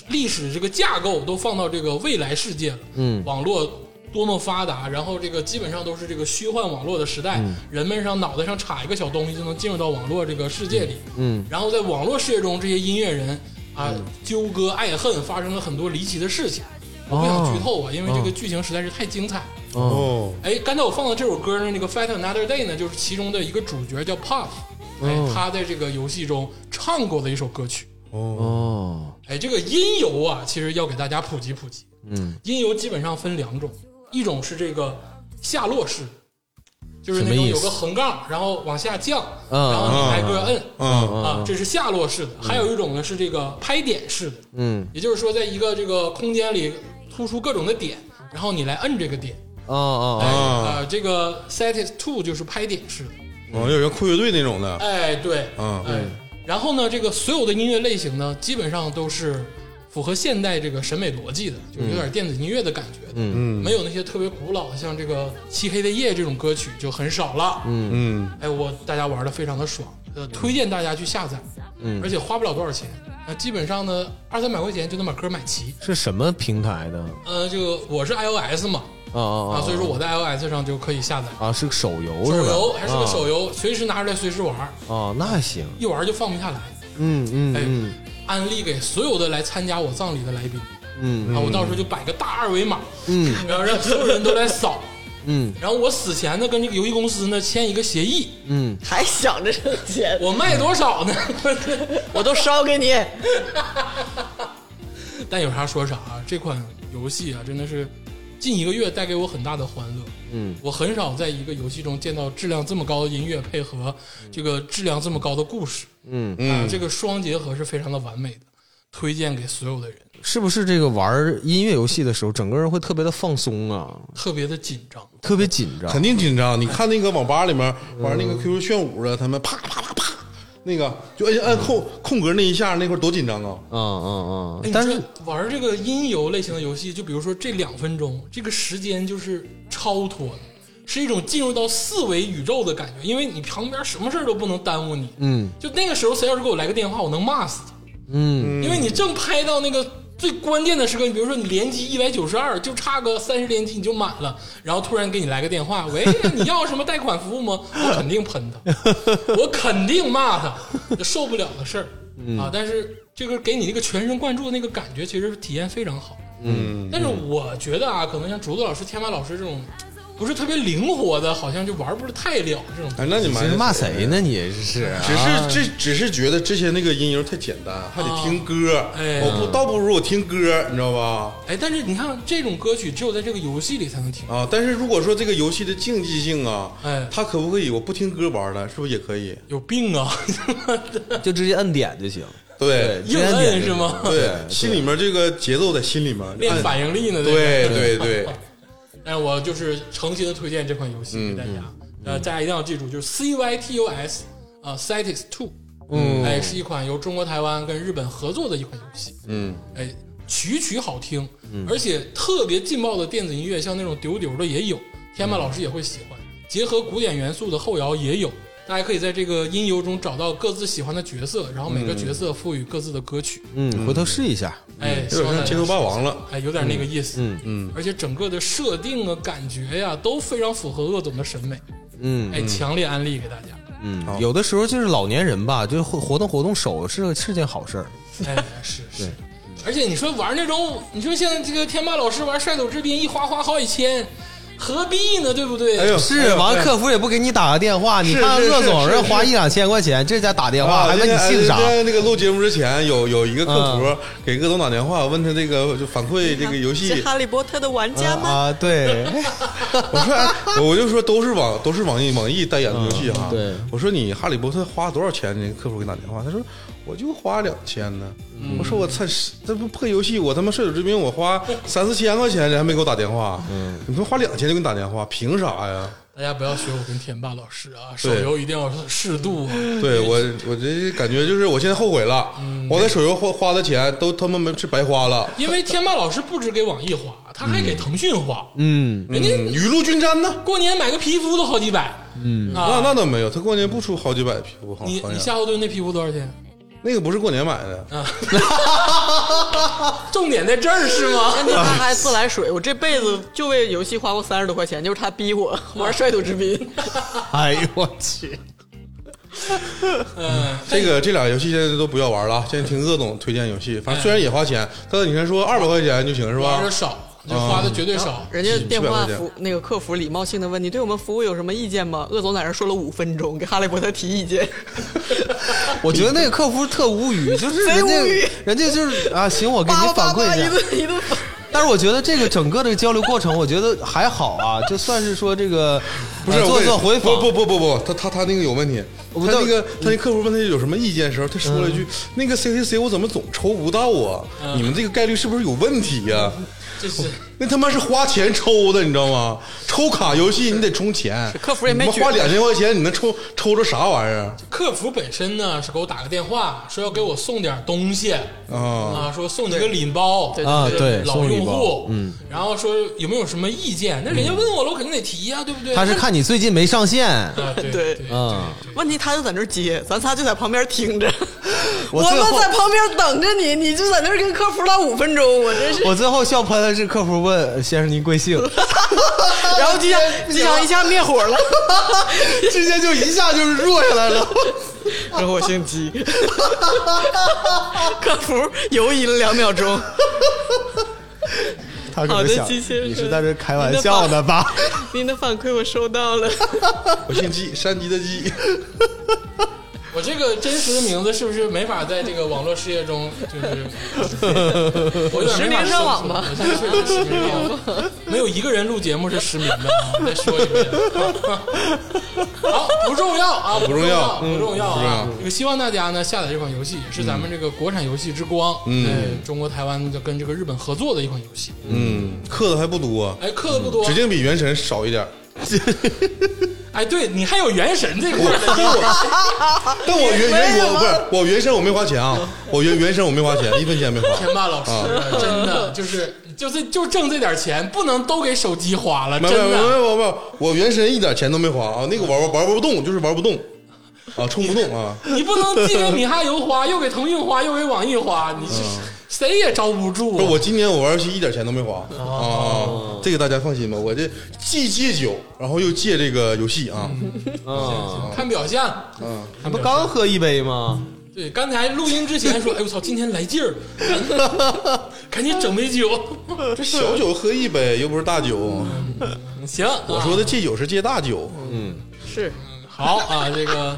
历史这个架构都放到这个未来世界了。嗯网络多么发达，然后这个基本上都是这个虚幻网络的时代，人们上脑袋上插一个小东西就能进入到网络这个世界里。嗯，然后在网络世界中，这些音乐人啊纠葛爱恨，发生了很多离奇的事情。我不想剧透啊，因为这个剧情实在是太精彩了。哦，哦，哎，刚才我放的这首歌呢，那个《Fight Another Day》呢，就是其中的一个主角叫 Puff，哎，哦他在这个游戏中唱过的一首歌曲。哦，哎，这个音游啊，其实要给大家普及普及。嗯，音游基本上分两种，一种是这个下落式，就是那种有个横杠，然后往下降，嗯然后你挨个摁。嗯啊，这是下落式的，还有一种呢是这个拍点式的，嗯，也就是说，在一个这个空间里突出各种的点，然后你来摁这个点。哦哎哦，啊，这个 set is two 就是拍点式的，哦，有点酷乐队那种的，哎，对，嗯。哎，然后呢，这个所有的音乐类型呢，基本上都是符合现代这个审美逻辑的，就有点电子音乐的感觉的，嗯没有那些特别古老的，像这个《漆黑的夜》这种歌曲就很少了。嗯嗯，哎，我大家玩的非常的爽，呃，推荐大家去下载，嗯而且花不了多少钱，那基本上呢，二三百块钱就能把歌买齐。是什么平台的？呃，这个我是 iOS 嘛，啊啊啊，所以说我在 iOS 上就可以下载。啊，是个手游手是吧？游还是个啊手游，随时拿出来随时玩，哦，那行，一玩就放不下来。嗯嗯哎嗯安利给所有的来参加我葬礼的来宾嗯啊，我到时候就摆个大二维码，嗯然后让所有人都来扫。嗯然后我死前呢，跟这个游戏公司呢签一个协议，嗯，还想着挣钱，我卖多少呢？我都烧给你。但有啥说啥啊，这款游戏啊，真的是近一个月带给我很大的欢乐。嗯，我很少在一个游戏中见到质量这么高的音乐配合这个质量这么高的故事。嗯啊，这个双结合是非常的完美的，推荐给所有的人，是不是这个玩音乐游戏的时候，整个人会特别的放松啊，特别的紧张。特别紧张？肯定紧张。你看那个网吧里面玩那个 QQ 炫舞的，他们啪啪啪啪，那个就按按空空格那一下，那块儿多紧张啊！嗯嗯哎嗯，但是玩这个音游类型的游戏，就比如说这两分钟，这个时间就是超脱的，是一种进入到四维宇宙的感觉，因为你旁边什么事儿都不能耽误你。嗯就那个时候，谁要是给我来个电话，我能骂死他，嗯因为你正拍到那个最关键的时刻，你比如说你连击一百九十二，就差个三十连击你就满了，然后突然给你来个电话，喂，你要什么贷款服务吗？我肯定喷他，我肯定骂他，这受不了的事儿、啊！但是这个给你那个全神贯注的那个感觉，其实体验非常好。嗯，但是我觉得啊，可能像竹子老师、天马老师这种不是特别灵活的，好像就玩不是太了这种。哎，那你们这是骂谁呢？你这是只啊是这只是觉得之前那个音游太简单，还得听歌。哎我不倒不如我听歌，你知道吧？哎，但是你看这种歌曲，只有在这个游戏里才能听。啊，但是如果说这个游戏的竞技性啊，哎它可不可以我不听歌玩了？是不是也可以？有病啊！就直接摁点就行。对硬摁是吗？对，心里面这个节奏在心里面练按反应力呢？对这个对对，但我就是诚心的推荐这款游戏给大家。呃，大家一定要记住，就是 C Y T U S 啊，Cytus Two，嗯哎，是一款由中国台湾跟日本合作的一款游戏。嗯，哎，曲曲好听，而且特别劲爆的电子音乐，像那种丢丢的也有，天马老师也会喜欢。结合古典元素的后摇也有，大家可以在这个音游中找到各自喜欢的角色，然后每个角色赋予各自的歌曲。嗯，回头试一下。哎，有点像街头霸王了。哎，有点那个意思。嗯嗯，而且整个的设定啊、感觉呀、都非常符合鄂总的审美。嗯哎，强烈安利给大家。嗯，有的时候就是老年人吧，就是活活动活动手是是件好事儿。哎，是是。而且你说玩那种，你说像这个天霸老师玩《率土之滨》，一花花好几千，何必呢？对不对？哎呦，是，完了客服也不给你打个电话，你看是是鄂总人花一两千块钱，这家打电话啊，还问你姓啥今？天那个录节目之前，有有一个客服给鄂总打电话，问他这个就反馈这个游戏是，哈利波特的玩家吗？啊，对，我说哎，我就说都是网都是网易网易代言的游戏哈。嗯对我说你哈利波特花多少钱？那个客服给你打电话，他说我就花两千呢。嗯我说我操，这不破游戏，我他妈射手之名我花三四千块钱，人还没给我打电话。嗯，你说花两千就给你打电话，凭啥呀？大家不要学我跟天霸老师啊，手游一定要适度啊。对我，我这感觉就是我现在后悔了，嗯我在手游花花的钱都他妈没是白花了。因为天霸老师不止给网易花，他还给腾讯花。嗯，人家嗯，雨露均沾呢。过年买个皮肤都好几百。嗯那啊，那倒没有，他过年不出好几百皮肤，好你你夏侯惇那皮肤多少钱？那个不是过年买的，重点在这儿是吗？关键他还自来水，我这辈子就为游戏花过三十多块钱，就是他逼我玩《率土之滨》。哎呦我去，嗯，这个这俩游戏现在都不要玩了，现在听鄂总推荐游戏，反正虽然也花钱，但是你先说二百块钱就行是吧玩的？少，就花的绝对少。人家电话700块钱服那个客服礼貌性的问你对我们服务有什么意见吗？鄂总在那说了五分钟，给哈利波特提意见。我觉得那个客服特无语，就是人家人家就是啊，行，我给你反馈一下。顿一顿。但是我觉得这个整个的交流过程，我觉得还好啊，就算是说这个不是呃做做回访，不不不不不，他他他那个有问题。他那个他那客服问他有什么意见的时候，他说了一句：“那个 C C C 我怎么总抽不到啊？你们这个概率是不是有问题呀？”这是那他妈是花钱抽的，你知道吗？抽卡游戏你得充钱，客服也没花两千块钱，你能抽抽着啥玩意儿客服本身呢是给我打个电话，说要给我送点东西啊？啊，说送你个礼包，对啊对老用户，嗯，然后说有没有什么意见？那人家问我了，我肯定得提呀，对不对？他是看你最近没上线，啊，对对对，嗯，问题他就在那接，咱仨就在旁边听着，我们在旁边等着你，你就在那跟客服唠五分钟，我真是。我最后笑喷了，是客服问先生您贵姓，然后机枪机枪一下灭火了，直接就一下就是弱下来了。然后我姓姬，客服犹豫了两秒钟，他可能想你是在这开玩笑的吧？您的反馈我收到了。我姓姬，山鸡的鸡。我这个真实的名字是不是没法在这个网络世界中就是？我有点没法实名上网吧 没有一个人录节目是实名的啊！再说一遍，好，不重要啊，不重要不重要啊！这个希望大家呢下载这款游戏，也是咱们这个国产游戏之光，嗯中国台湾就跟这个日本合作的一款游戏，嗯，氪的还不多，哎，氪的不多指，定比原神少一点。哎，对你还有原神这块儿的，但我原原我不是我原神我没花钱啊，我原原神我没花钱，一分钱没花。天霸老师真的就是就是就挣这点钱，不能都给手机花了，没有没有没真的。有没有，我原神一点钱都没花啊，那个玩玩玩不动，就是玩不动，啊，冲不动啊。你不能既给米哈游花，又给腾讯花，又给网易花，你是谁也招不住啊。不是我今年我玩游戏一点钱都没花。啊，这个大家放心吧，我这既戒酒，然后又戒这个游戏啊，嗯，看表现，嗯，你不刚喝一杯吗？对，刚才录音之前说，哎我操，今天来劲儿，赶紧整杯酒。这小酒喝一杯又不是大酒，行，我说的戒酒是戒大酒，嗯。是好啊，这个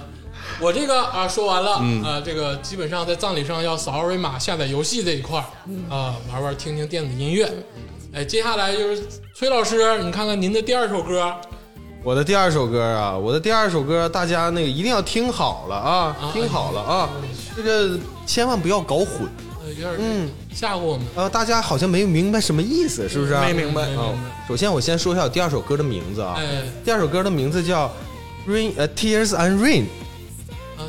我这个啊说完了、啊，这个基本上在葬礼上要扫二维码下载游戏这一块儿啊，玩玩听听电子音乐。哎，接下来就是崔老师，你看看您的第二首歌，我的第二首歌啊，我的第二首歌，大家那个一定要听好了啊，听好了啊，这个千万不要搞混。呃，有点嗯吓唬我们，呃，大家好像没明白什么意思，是不是、啊？没明白啊哦明白。首先，我先说一下我第二首歌的名字啊。哎，第二首歌的名字叫《Rain》呃，《Tears and Rain》。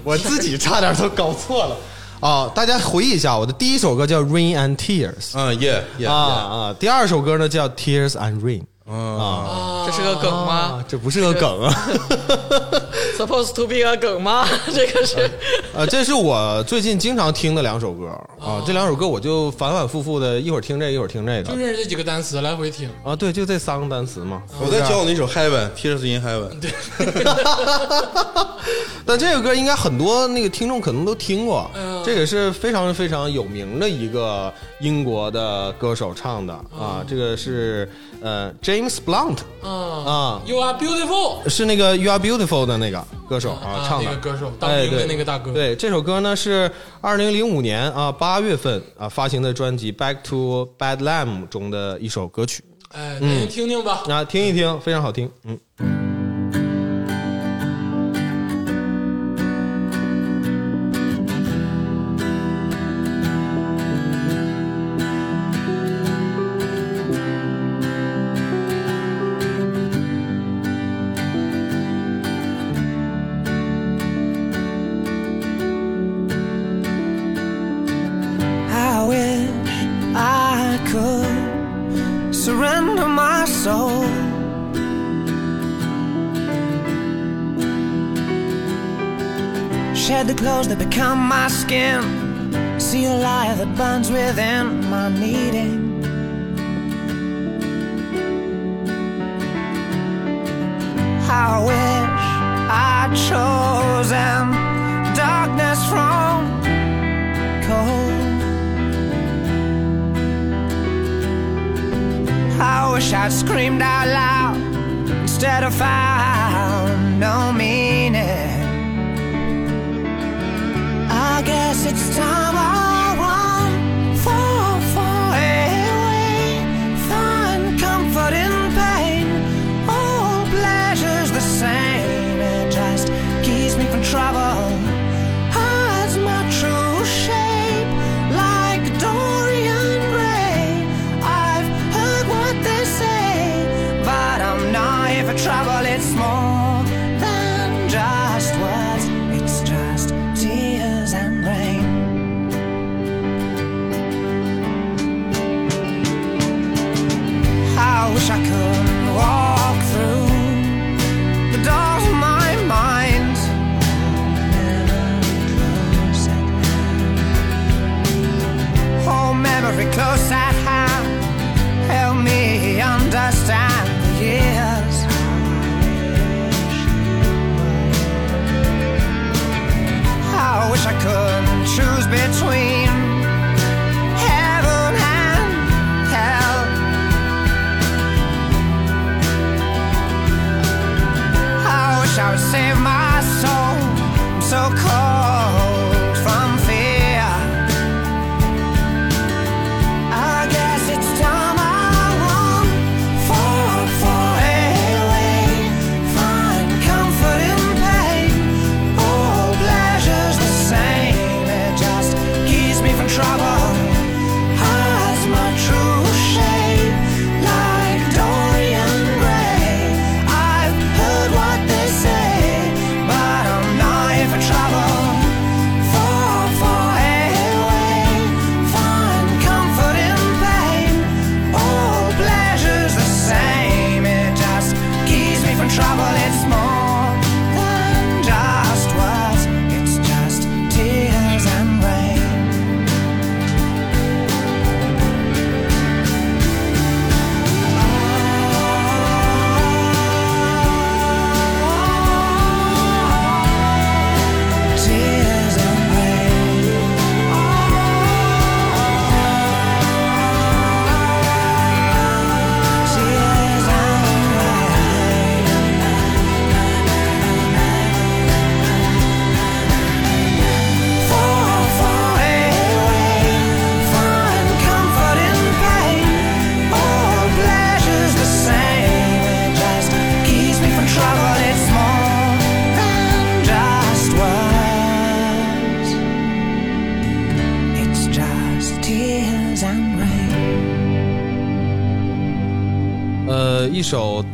啊 我自己差点都搞错了。啊！大家回忆一下，我的第一首歌叫《Rain and Tears》嗯，Yeah，啊啊，第二首歌呢叫《Tears and Rain》啊，啊。这是个梗吗啊，这不是个梗啊！？Supposed to be 个梗吗？这个是呃，这是我最近经常听的两首歌啊，这两首歌我就反反复复的，一会儿听这个，一会儿听这个就认识这几个单词，来回听。啊，对，就这三个单词嘛。我在教你一首 Heaven，Tears in Heaven，对 但这个歌应该很多那个听众可能都听过，嗯这个是非常非常有名的一个英国的歌手唱的啊，这个是呃，James Blunt 啊啊，You are beautiful 是那个 You Are Beautiful 的那个歌手啊唱的。那个歌手，当哎，兵的对。那个大哥，对，这首歌呢是二零零五年啊八月份啊发行的专辑《Back to Badlam》中的一首歌曲。哎，那你听听吧。啊，听一听，非常好听。嗯，clothes that become my skin. See a light that burns within my needing. I wish I'd chosen darkness from cold. I wish I'd screamed out loud instead of found no meaning. Guess it's time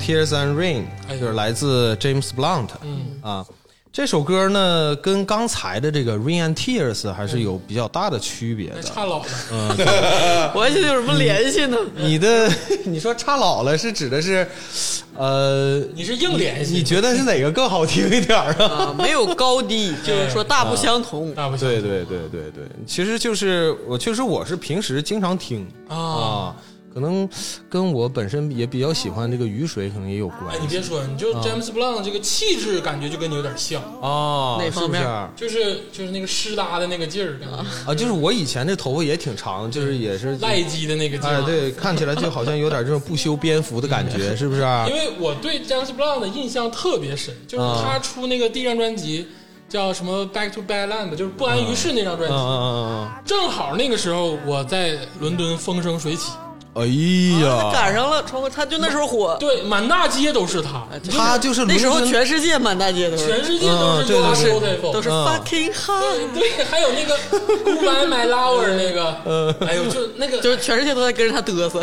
Tears and Rain 哎》就是来自 James Blunt，嗯。啊，这首歌呢跟刚才的这个《Rain and Tears》还是有比较大的区别的。差老了，我还觉得有什么联系呢？你的 你说差老了是指的是，呃，你是硬联系，你觉得是哪个更好听一点儿啊？啊，没有高低，就是说大不相同。大不相对对对对对，其实就是我，确实我是平时经常听。啊。啊，可能跟我本身也比较喜欢这个雨水，可能也有关哎，你。别说，你就啊 James Blunt 这个气质，感觉就跟你有点像，哦，哪方面？就是就是那个湿哒的那个劲儿，感觉就是我以前这头发也挺长，就是也是赖鸡的那个劲哎，儿。对，看起来就好像有点这种不修边幅的感觉，是不是啊因？为我对 James Blunt 的印象特别深，就是他出那个第一张专辑叫什么《Back to Badland》，就是不安于世那张专嗯辑。嗯正好那个时候我在伦敦风生水起，嗯，哎呀，赶上了，窗户他就那时候火，对，满大街都是他，他就是那时候全世界满大街都是。全世界都是都是嗯。fucking hot，对，还有那个 Goodbye My Lover 那个，哎呦，就那个 就是全世界都在跟着他嘚瑟。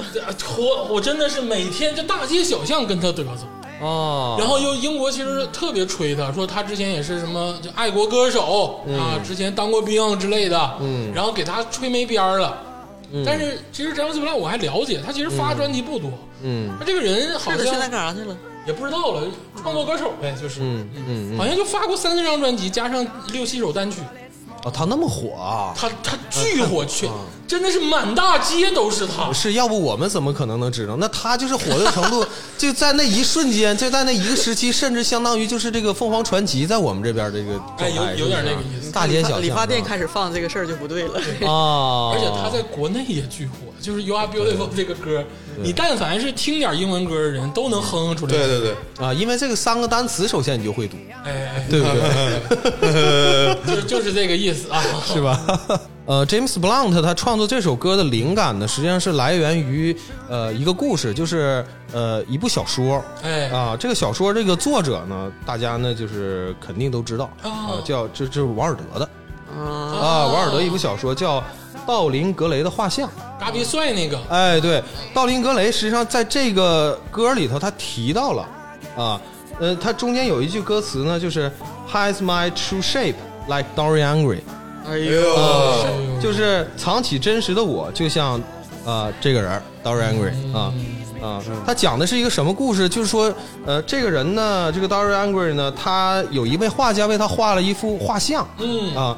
我我真的是每天就大街小巷跟他嘚瑟。哦，然后又英国其实特别吹他，说他之前也是什么就爱国歌手、啊，之前当过兵之类的，嗯。然后给他吹没边儿了。但是其实詹姆斯布朗我还了解，他其实发专辑不多，嗯。他这个人好像，现在像干啥去了？也不知道了，创作歌手呗，就是，嗯嗯。好像就发过三四张专辑，加上六七首单曲，哦，他那么火啊！他他巨火，全真的是满大街都是他。是要不我们怎么可能能知道？那他就是火的程度，就在那一瞬间，就在那一个时期，甚至相当于就是这个凤凰传奇在我们这边这个哎有有点那个意思大街小巷理发店开始放这个事儿就不对了。啊，而且他在国内也巨火，就是《You Are Beautiful》这个歌，你但凡是听点英文歌的人都能哼哼出来。对对对，啊，因为这个三个单词，首先你就会读，哎，哎，对不对？就就是这个意思啊，是吧？呃，James Blunt 他创作这首歌的灵感呢，实际上是来源于呃一个故事，就是呃一部小说。哎。啊，这个小说这个作者呢，大家呢就是肯定都知道。啊、哦叫这这是王尔德的。啊，啊，王尔德一部小说叫《道林格雷的画像》。嘎比帅那个，哎，对，道林格雷实际上在这个歌里头他提到了啊，呃，他中间有一句歌词呢，就是 Has my true shape like Dorian Gray。哎呦，就是藏起真实的我，就像呃这个人儿 Dorian Gray 啊啊，他讲的是一个什么故事？就是说，呃，这个人呢，这个 Dorian Gray 呢，他有一位画家为他画了一幅画像，嗯啊。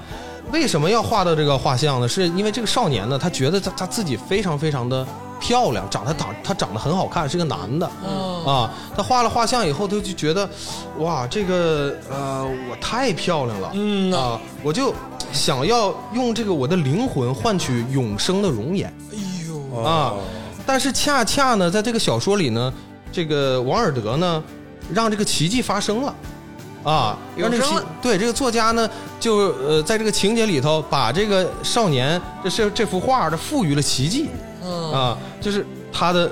为什么要画到这个画像呢？是因为这个少年呢，他觉得他他自己非常非常的漂亮，长得长他长得很好看，是个男的，啊，啊，他画了画像以后，他就觉得，哇，这个呃，我太漂亮了，嗯呐啊，我就想要用这个我的灵魂换取永生的容颜。哎呦，啊。但是恰恰呢，在这个小说里呢，这个王尔德呢，让这个奇迹发生了。啊，让这个对这个作家呢，就呃，在这个情节里头，把这个少年这是这幅画的赋予了奇迹嗯。啊，就是他的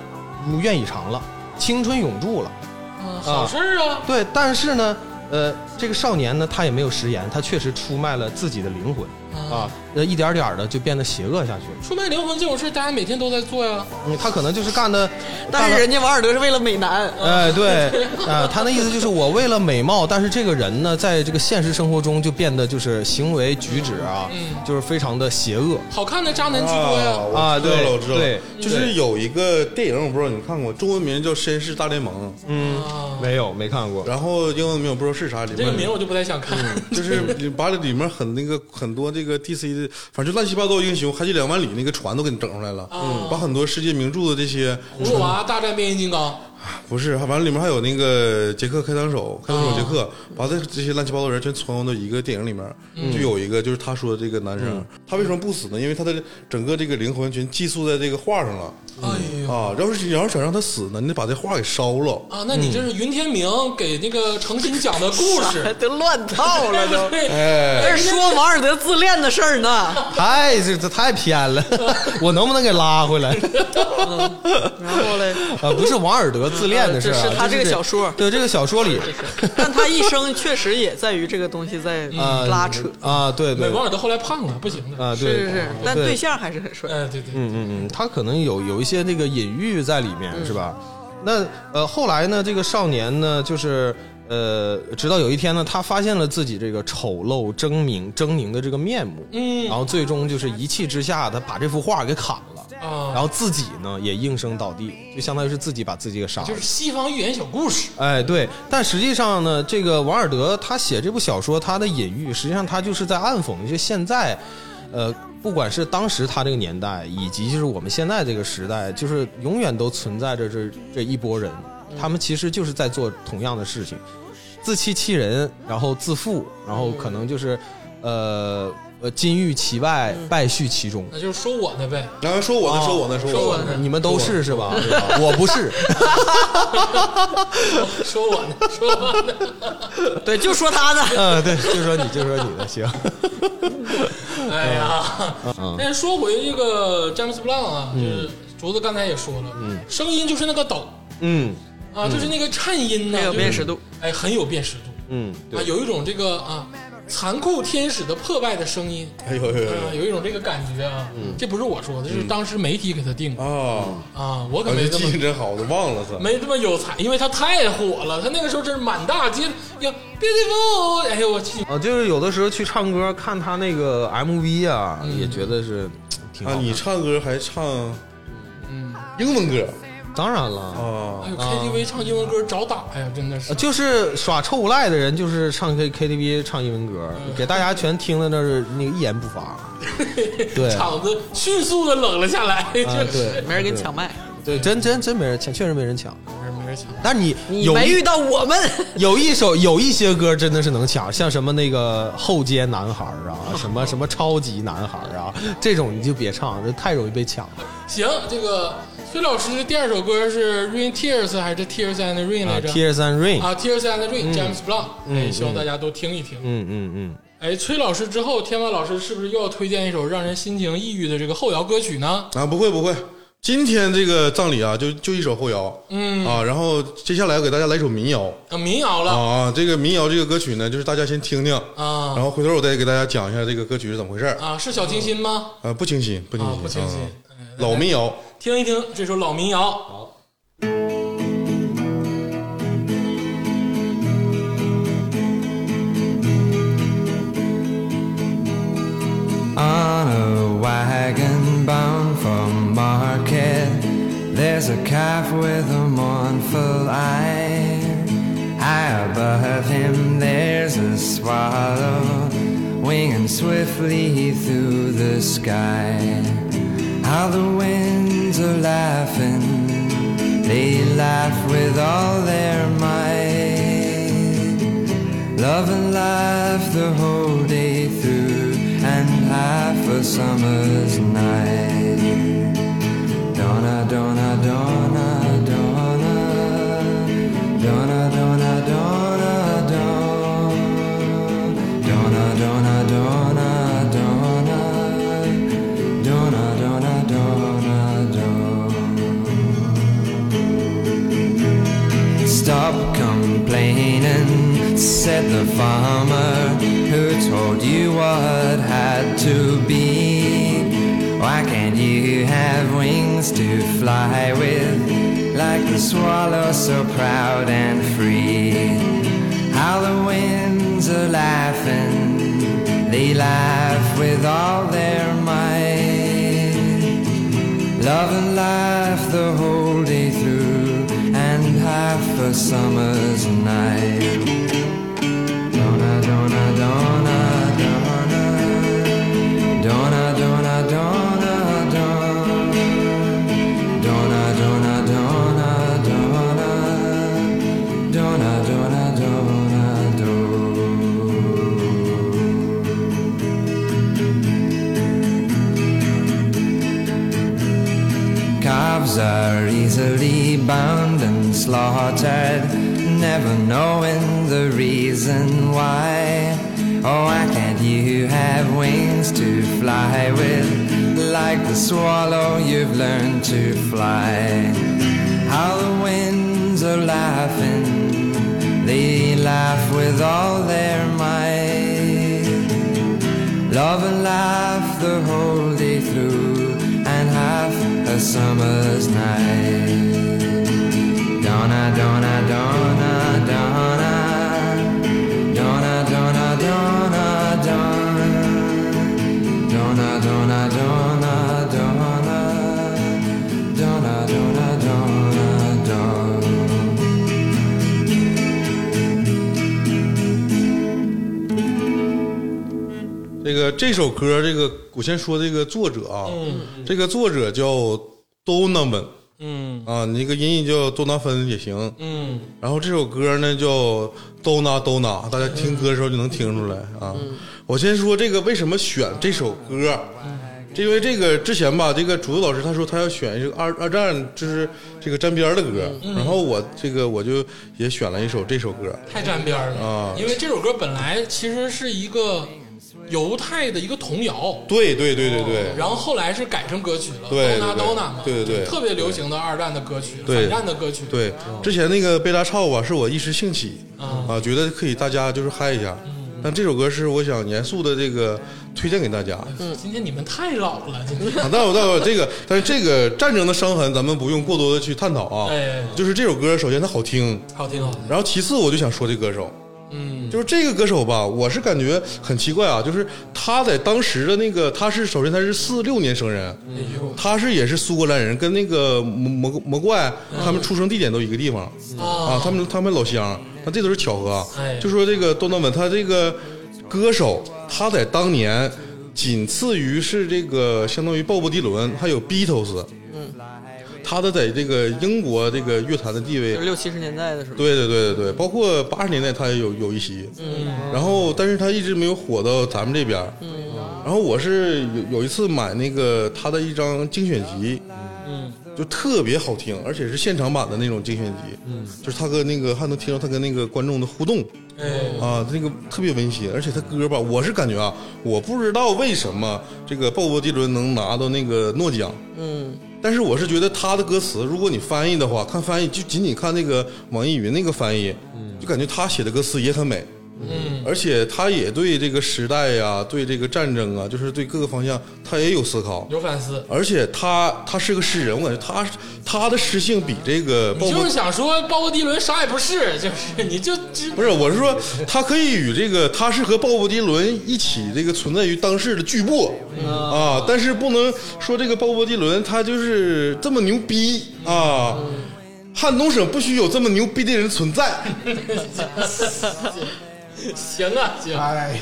如愿以偿了，青春永驻了。嗯好事儿啊，对，但是呢，呃，这个少年呢，他也没有食言，他确实出卖了自己的灵魂啊，呃，一点点的就变得邪恶下去了。出卖灵魂这种事，大家每天都在做呀。嗯，他可能就是干的，但是人家王尔德是为了美男，哎，对，啊、他那意思就是我为了美貌，但是这个人呢，在这个现实生活中就变得就是行为举止啊，嗯就是非常的邪恶。好看的渣男居多呀。啊对知道了，我知道了对，就是有一个电影，我不知道你看过，中文名叫《绅士大联盟嗯，啊，没有，没看过。然后英文名我不知道是啥，里面这个名我就不太想看。就是 你把里面很那个很多这个 DC 的，反正乱七八糟英雄，海底两万里那个船都给你整出来了，嗯。把很多世界名著的这些葫芦娃大战变形金刚，不是，完了里面还有那个杰克开膛手，开膛手杰克，把这这些乱七八糟人全攒到一个电影里面，就有一个就是他说的这个男生，他为什么不死呢？因为他的整个这个灵魂全寄宿在这个画上了哎呦啊！要是你要是想让他死呢，你得把这画给烧了。啊，那你这是云天明给那个程心讲的故事。都乱套了 都。对，哎，这是说王尔德自恋的事儿呢。太这这太偏了，我能不能给拉回来？然后嘞，啊，不是王尔德自恋的事儿啊，这是他这个小说对这个小说里但他一生确实也在于这个东西在 啊拉扯。啊，对对美王尔德后来胖了，不行的。啊，对是是是，但对对象还是很帅。哎，对对，嗯嗯嗯，他可能有有一些那个隐喻在里面，是吧？那呃，后来呢，这个少年呢，就是呃，直到有一天呢，他发现了自己这个丑陋狰狞狰狞的这个面目，嗯然后最终就是一气之下，他把这幅画给砍了，啊，然后自己呢也应声倒地，就相当于是自己把自己给杀了就是。西方寓言小故事。哎，对，但实际上呢，这个王尔德他写这部小说，他的隐喻，实际上他就是在暗讽一些现在，呃，不管是当时他这个年代，以及就是我们现在这个时代，就是永远都存在着这这一波人，他们其实就是在做同样的事情，自欺欺人，然后自负，然后可能就是呃呃金玉其外，败絮其中。那就是说我呢呗。然后说我呢，说我呢，说我呢，你们都是是吧？我不是，说我呢，说我呢。对，就说他呢。嗯，对，就说你就说你的行，哎呀，嗯。但是说回这个詹姆斯布朗啊，就是竹子刚才也说了，嗯。声音就是那个抖。嗯啊，就是那个颤音呢，很有辨识度，哎，很有辨识度。嗯，啊，有一种这个啊残酷天使的破败的声音。哎呦呦呦。啊，有一种这个感觉啊。嗯。这不是我说的，这是当时媒体给他定的。啊！啊，我可没这么记性真好，我都忘了他。没这么有才，因为他太火了，他那个时候真是满大街呀，beautiful，哎呦我去，啊，就是有的时候去唱歌，看他那个 MV 啊，嗯。也觉得是挺好啊，你唱歌还唱嗯，英文歌当然了，哦哎？呦 KTV 唱英文歌找打呀，真的是呃。就是耍臭无赖的人，就是唱 K KTV 唱英文歌，嗯给大家全听的那是那个一言不发。对，啊，场子迅速的冷了下来，就是对，没人给你抢麦，对，真真真没人抢，确实没人抢。没抢。但是你你没遇到我们。有一首有一些歌真的是能抢，像什么那个后街男孩儿啊，什么什么超级男孩儿啊，这种你就别唱，这太容易被抢了。行，这个崔老师的第二首歌是《Rain Tears》还是《Tears and Rain》啊来着？，Tears and Rain，啊，《Tears and Rain》，James Blunt，哎，希望大家都听一听。嗯嗯嗯，哎，崔老师之后，天马老师是不是又要推荐一首让人心情抑郁的这个后摇歌曲呢？啊，不会不会，今天这个葬礼啊，就就一首后摇，嗯。啊，然后接下来要给大家来一首民谣。啊，民谣了。啊，这个民谣这个歌曲呢，就是大家先听听，啊。然后回头我再给大家讲一下这个歌曲是怎么回事儿。啊，是小清新吗？啊，不清新，不清啊，新，不清新。啊，哎老民谣。听一听这首老民谣。好，On a wagon bound for market, there's a calf with a mournful eye. High above him, there's a swallow winging swiftly through the sky. How the winds are laughing, they laugh with all their might. Love and laugh the whole day through, and half a summer's night. Said the farmer who told you what had to be. Why can't you have wings to fly with, like the swallow so proud and free? How the winds are laughing, they laugh with all their might. Love and laugh the whole day through, and half a summer's night. Are easily bound and slaughtered, never knowing the reason why. Oh, why can't you have wings to fly with, like the swallow you've learned to fly? How the winds are laughing, they laugh with all their might. Love and laugh the whole day through, and half a summer's night. 这首歌，这个我先说这个作者啊，这个作者叫 Donovan 嗯。啊，你那个音译叫多纳芬也行。嗯。然后这首歌呢叫 Dona Dona，大家听歌的时候就能听出来啊。我先说这个为什么选这首歌，这因为这个之前吧，这个主子老师他说他要选一个二二战就是这个沾边儿的歌，然后我这个我就也选了一首这首歌。太沾边了。啊。因为这首歌本来其实是一个犹太的一个童谣，对对对对对，然后后来是改成歌曲了，对对 Dona 对 Dona 嘛，对特别流行的二战的歌曲，对。反战的歌曲，对，之前那个贝拉超吧，是我一时兴起啊啊，觉得可以大家就是嗨一下。但这首歌是我想严肃的这个推荐给大家。嗯今天你们太老了，今天。啊，但我那我这个，但是这个战争的伤痕，咱们不用过多的去探讨啊。哎。就是这首歌，首先它好听，好听好听，然后其次我就想说这歌手，嗯。就是这个歌手吧，我是感觉很奇怪啊，就是他在当时的那个，他是首先他是四六年生人，他是也是苏格兰人，跟那个魔魔魔怪他们出生地点都一个地方啊，他们他们老乡，那这都是巧合。就说这个多诺文，他这个歌手，他在当年仅次于是这个相当于鲍勃迪伦，还有 Beatles，嗯，他的在这个英国这个乐坛的地位六七十年代的时候，对对对对对，包括八十年代他也有有一席，嗯，然后但是他一直没有火到咱们这边，嗯，然后我是有有一次买那个他的一张精选集，嗯，就特别好听，而且是现场版的那种精选集，嗯，就是他跟那个还能听到他跟那个观众的互动，哎。啊，那个特别温馨，而且他歌吧，我是感觉啊，我不知道为什么这个鲍勃迪伦能拿到那个诺奖，嗯，但是我是觉得他的歌词，如果你翻译的话，看翻译就仅仅看那个网易云那个翻译，就感觉他写的歌词也很美，嗯而且他也对这个时代呀、对这个战争啊，就是对各个方向，他也有思考。有反思。而且他他是个诗人，我感觉他他的诗性比这个鲍勃你就是想说鲍勃迪伦啥也不是，就是你就不是，我是说他可以与这个他是和鲍勃迪伦一起这个存在于当世的巨擘啊，但是不能说这个鲍勃迪伦他就是这么牛逼啊。汉东省不许有这么牛逼的人存在，行啊行，哎，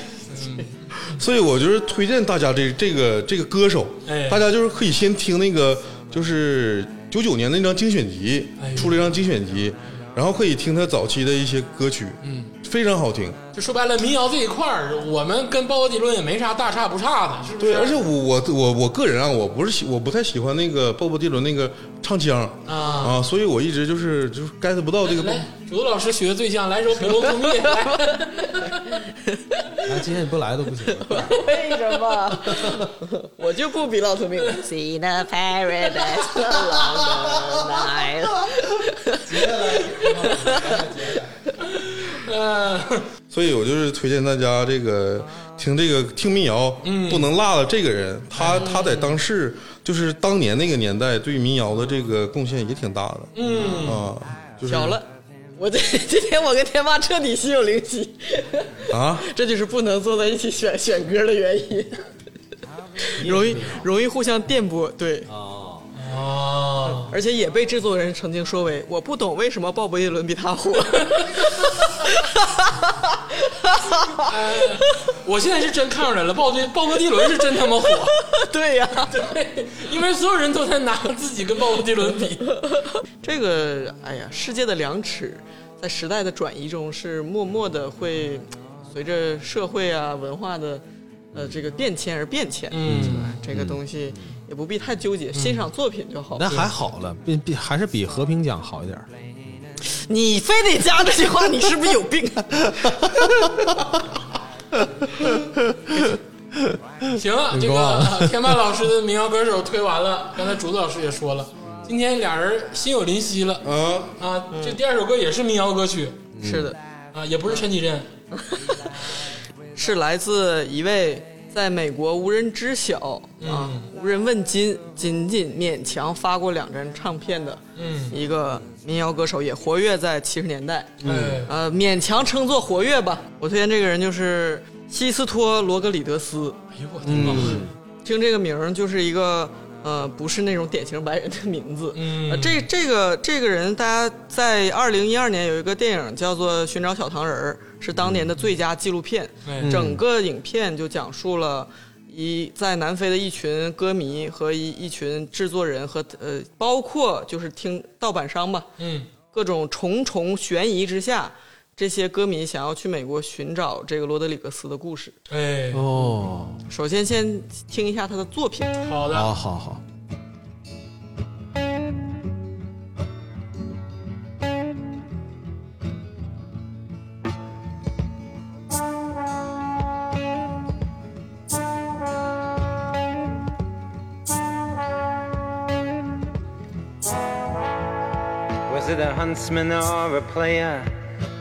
所以我就是推荐大家这这个这个歌手哎，大家就是可以先听那个就是九九年那张精选集出了一张精选集，然后可以听他早期的一些歌曲，嗯，非常好听。就说白了，民谣这一块儿，我们跟鲍勃迪伦也没啥大差不差的，是不是？对，而且我我我我个人啊，我不是喜我不太喜欢那个鲍勃迪伦那个唱腔啊啊，所以我一直就是就是 get 不到这个鲍来，竹子老师学的最像，来首《比龙蜂蜜》今天你不来都不行。为什么？我就不比老图命。See the paradise along the Nile。嗯，所以我就是推荐大家这个听这个听民谣，嗯。不能落了这个人，他他在当时就是当年那个年代对民谣的这个贡献也挺大的，嗯。啊，就是巧了，我这 今天我跟天霸彻底心有灵犀，啊，这就是不能坐在一起选选歌的原因，容易容易互相电波。对，啊，而且也被制作人曾经说为我不懂为什么鲍勃迪伦比他火。我现在是真看出来了，鲍迪鲍勃迪伦是真他妈火，对呀、对，因为所有人都在拿自己跟鲍勃迪伦比。这个哎呀，世界的量尺在时代的转移中是默默的会随着社会啊文化的呃这个变迁而变迁。嗯这个东西也不必太纠结，欣赏作品就好。那还好了，比比还是比和平奖好一点。你非得加这句话，你是不是有病？行了，这个 天霸老师的民谣歌手推完了，刚才竹子老师也说了，今天俩人心有灵犀了啊，啊。这第二首歌也是民谣歌曲是的，啊，也不是陈绮贞，是来自一位在美国无人知晓啊、无人问津，仅仅勉强发过两张唱片的嗯，一个民谣歌手，也活跃在七十年代。嗯，呃，勉强称作活跃吧。我推荐这个人就是西斯托罗格里德斯。哎呦我的妈！听这个名儿就是一个呃，不是那种典型白人的名字。嗯呃这这个这个人，大家在二零一二年有一个电影叫做《寻找小糖人儿》，是当年的最佳纪录片。哎整个影片就讲述了一在南非的一群歌迷和一一群制作人和呃，包括就是听盗版商吧，嗯各种重重悬疑之下，这些歌迷想要去美国寻找这个罗德里格斯的故事。哎，哦，首先先听一下他的作品。好的，好好好，Was it a huntsman or a player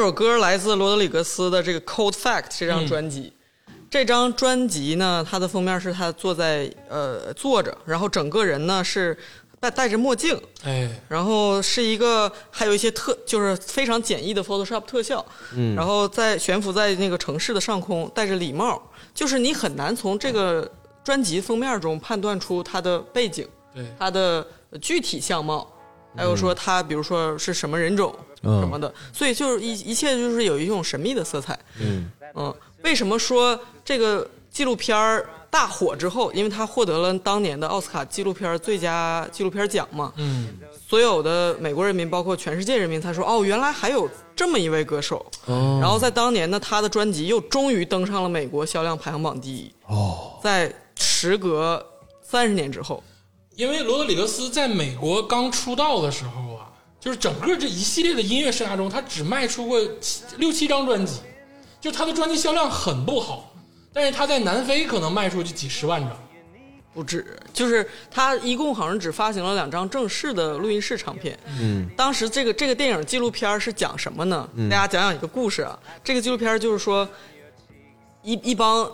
首歌来自罗德里格斯的这个《Cold Fact》这张专辑。这张专辑呢，它的封面是他坐在呃坐着，然后整个人呢是戴戴着墨镜，哎，然后是一个还有一些特就是非常简易的 Photoshop 特效，嗯，然后在悬浮在那个城市的上空，戴着礼帽，就是你很难从这个专辑封面中判断出他的背景，对，他的具体相貌，还有说他比如说是什么人种、嗯什么的，所以就是一一切就是有一种神秘的色彩。嗯嗯，为什么说这个纪录片儿大火之后，因为他获得了当年的奥斯卡纪录片最佳纪录片奖嘛，嗯，所有的美国人民，包括全世界人民，才说哦，原来还有这么一位歌手。哦然后在当年呢，他的专辑又终于登上了美国销量排行榜第一。哦，在时隔三十年之后，因为罗德里格斯在美国刚出道的时候啊，就是整个这一系列的音乐生涯中，他只卖出过七六七张专辑，就他的专辑销量很不好，但是他在南非可能卖出去几十万张。不止，就是他一共好像只发行了两张正式的录音室唱片。嗯，当时这个这个电影纪录片是讲什么呢？大家讲讲一个故事啊。这个纪录片就是说，一一帮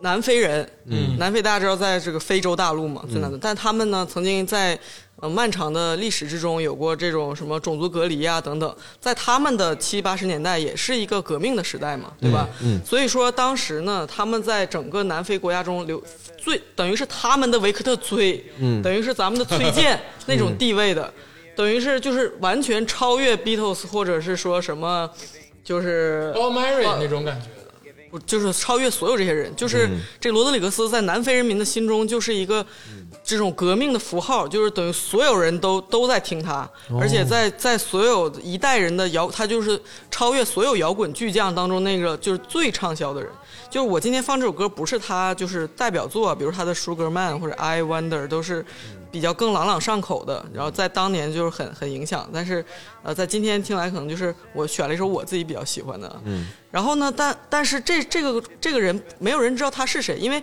南非人，嗯，南非大家知道在这个非洲大陆嘛，最南的，但他们呢曾经在呃漫长的历史之中有过这种什么种族隔离啊等等，在他们的七八十年代也是一个革命的时代嘛，对吧？嗯。所以说当时呢，他们在整个南非国家中留最等于是他们的维克特崔，嗯。等于是咱们的崔健 那种地位的，等于是就是完全超越 Beatles 或者是说什么，就是 Paul Mary 那种感觉。的，不就是超越所有这些人。就是这罗德里格斯在南非人民的心中就是一个这种革命的符号，就是等于所有人都都在听他，而且在在所有一代人的摇，他就是超越所有摇滚巨匠当中那个就是最畅销的人。就是我今天放这首歌不是他就是代表作，比如他的《Sugar Man》或者《I Wonder》都是比较更朗朗上口的，然后在当年就是很很影响。但是呃，在今天听来可能就是我选了一首我自己比较喜欢的。嗯。然后呢，但但是这这个这个人没有人知道他是谁，因为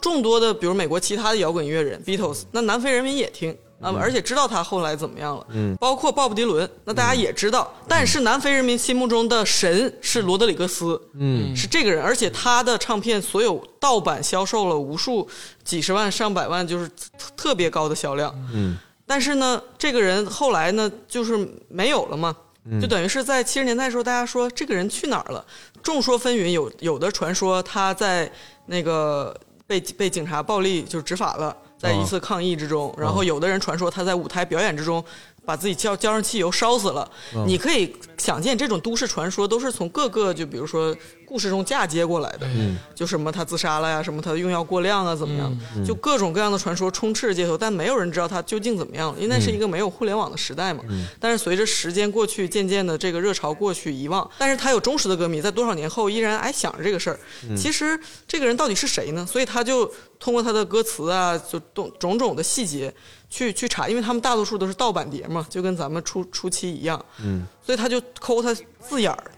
众多的比如美国其他的摇滚音乐人 Beatles，那南非人民也听。啊，而且知道他后来怎么样了，嗯，包括鲍勃迪伦，那大家也知道，但是南非人民心目中的神是罗德里格斯，嗯，是这个人，而且他的唱片所有盗版销售了无数几十万上百万，就是特特别高的销量，嗯，但是呢，这个人后来呢，就是没有了嘛，就等于是在七十年代的时候，大家说这个人去哪儿了？众说纷纭，有有的传说他在那个被被警察暴力就是执法了。在一次抗议之中，然后有的人传说他在舞台表演之中把自己浇浇上汽油烧死了。你可以想见，这种都市传说都是从各个就比如说故事中嫁接过来的。就什么他自杀了呀，什么他用药过量啊，怎么样？就各种各样的传说充斥着街头，但没有人知道他究竟怎么样，因为那是一个没有互联网的时代嘛。但是随着时间过去，渐渐的这个热潮过去遗忘，但是他有忠实的歌迷，在多少年后依然还想着这个事儿。其实这个人到底是谁呢？所以他就。通过他的歌词啊，就种种种的细节去去查，因为他们大多数都是盗版碟嘛，就跟咱们初初期一样，嗯，所以他就抠他字眼儿，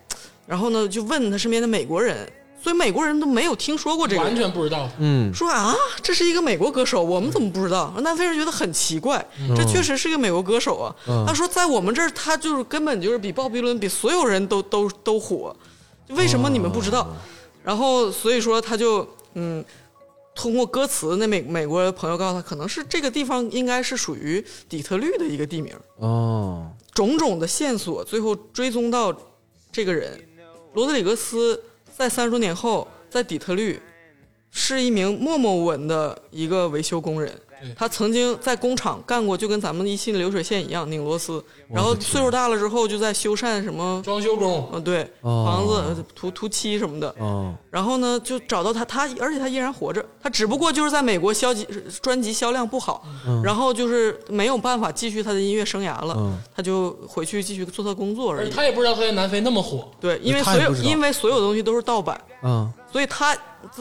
然后呢就问他身边的美国人，所以美国人都没有听说过这个，完全不知道。嗯，说啊，这是一个美国歌手，我们怎么不知道？南非人觉得很奇怪，这确实是一个美国歌手啊。他说在我们这儿，他就是根本就是比鲍比伦比所有人都都都火，为什么你们不知道？然后所以说他就嗯。通过歌词，那美美国朋友告诉他，可能是这个地方应该是属于底特律的一个地名。哦，种种的线索，最后追踪到这个人，罗德里格斯在三十多年后在底特律是一名默默无闻的一个维修工人。他曾经在工厂干过，就跟咱们一线的流水线一样拧螺丝。然后岁数大了之后，就在修缮什么装修工，嗯，对，房子涂涂漆什么的。哦，然后呢，就找到他，他而且他依然活着，他只不过就是在美国销辑专辑销量不好，然后就是没有办法继续他的音乐生涯了，他就回去继续做他工作而已。他也不知道他在南非那么火，对，因为所有因为所有东西都是盗版，嗯，所以他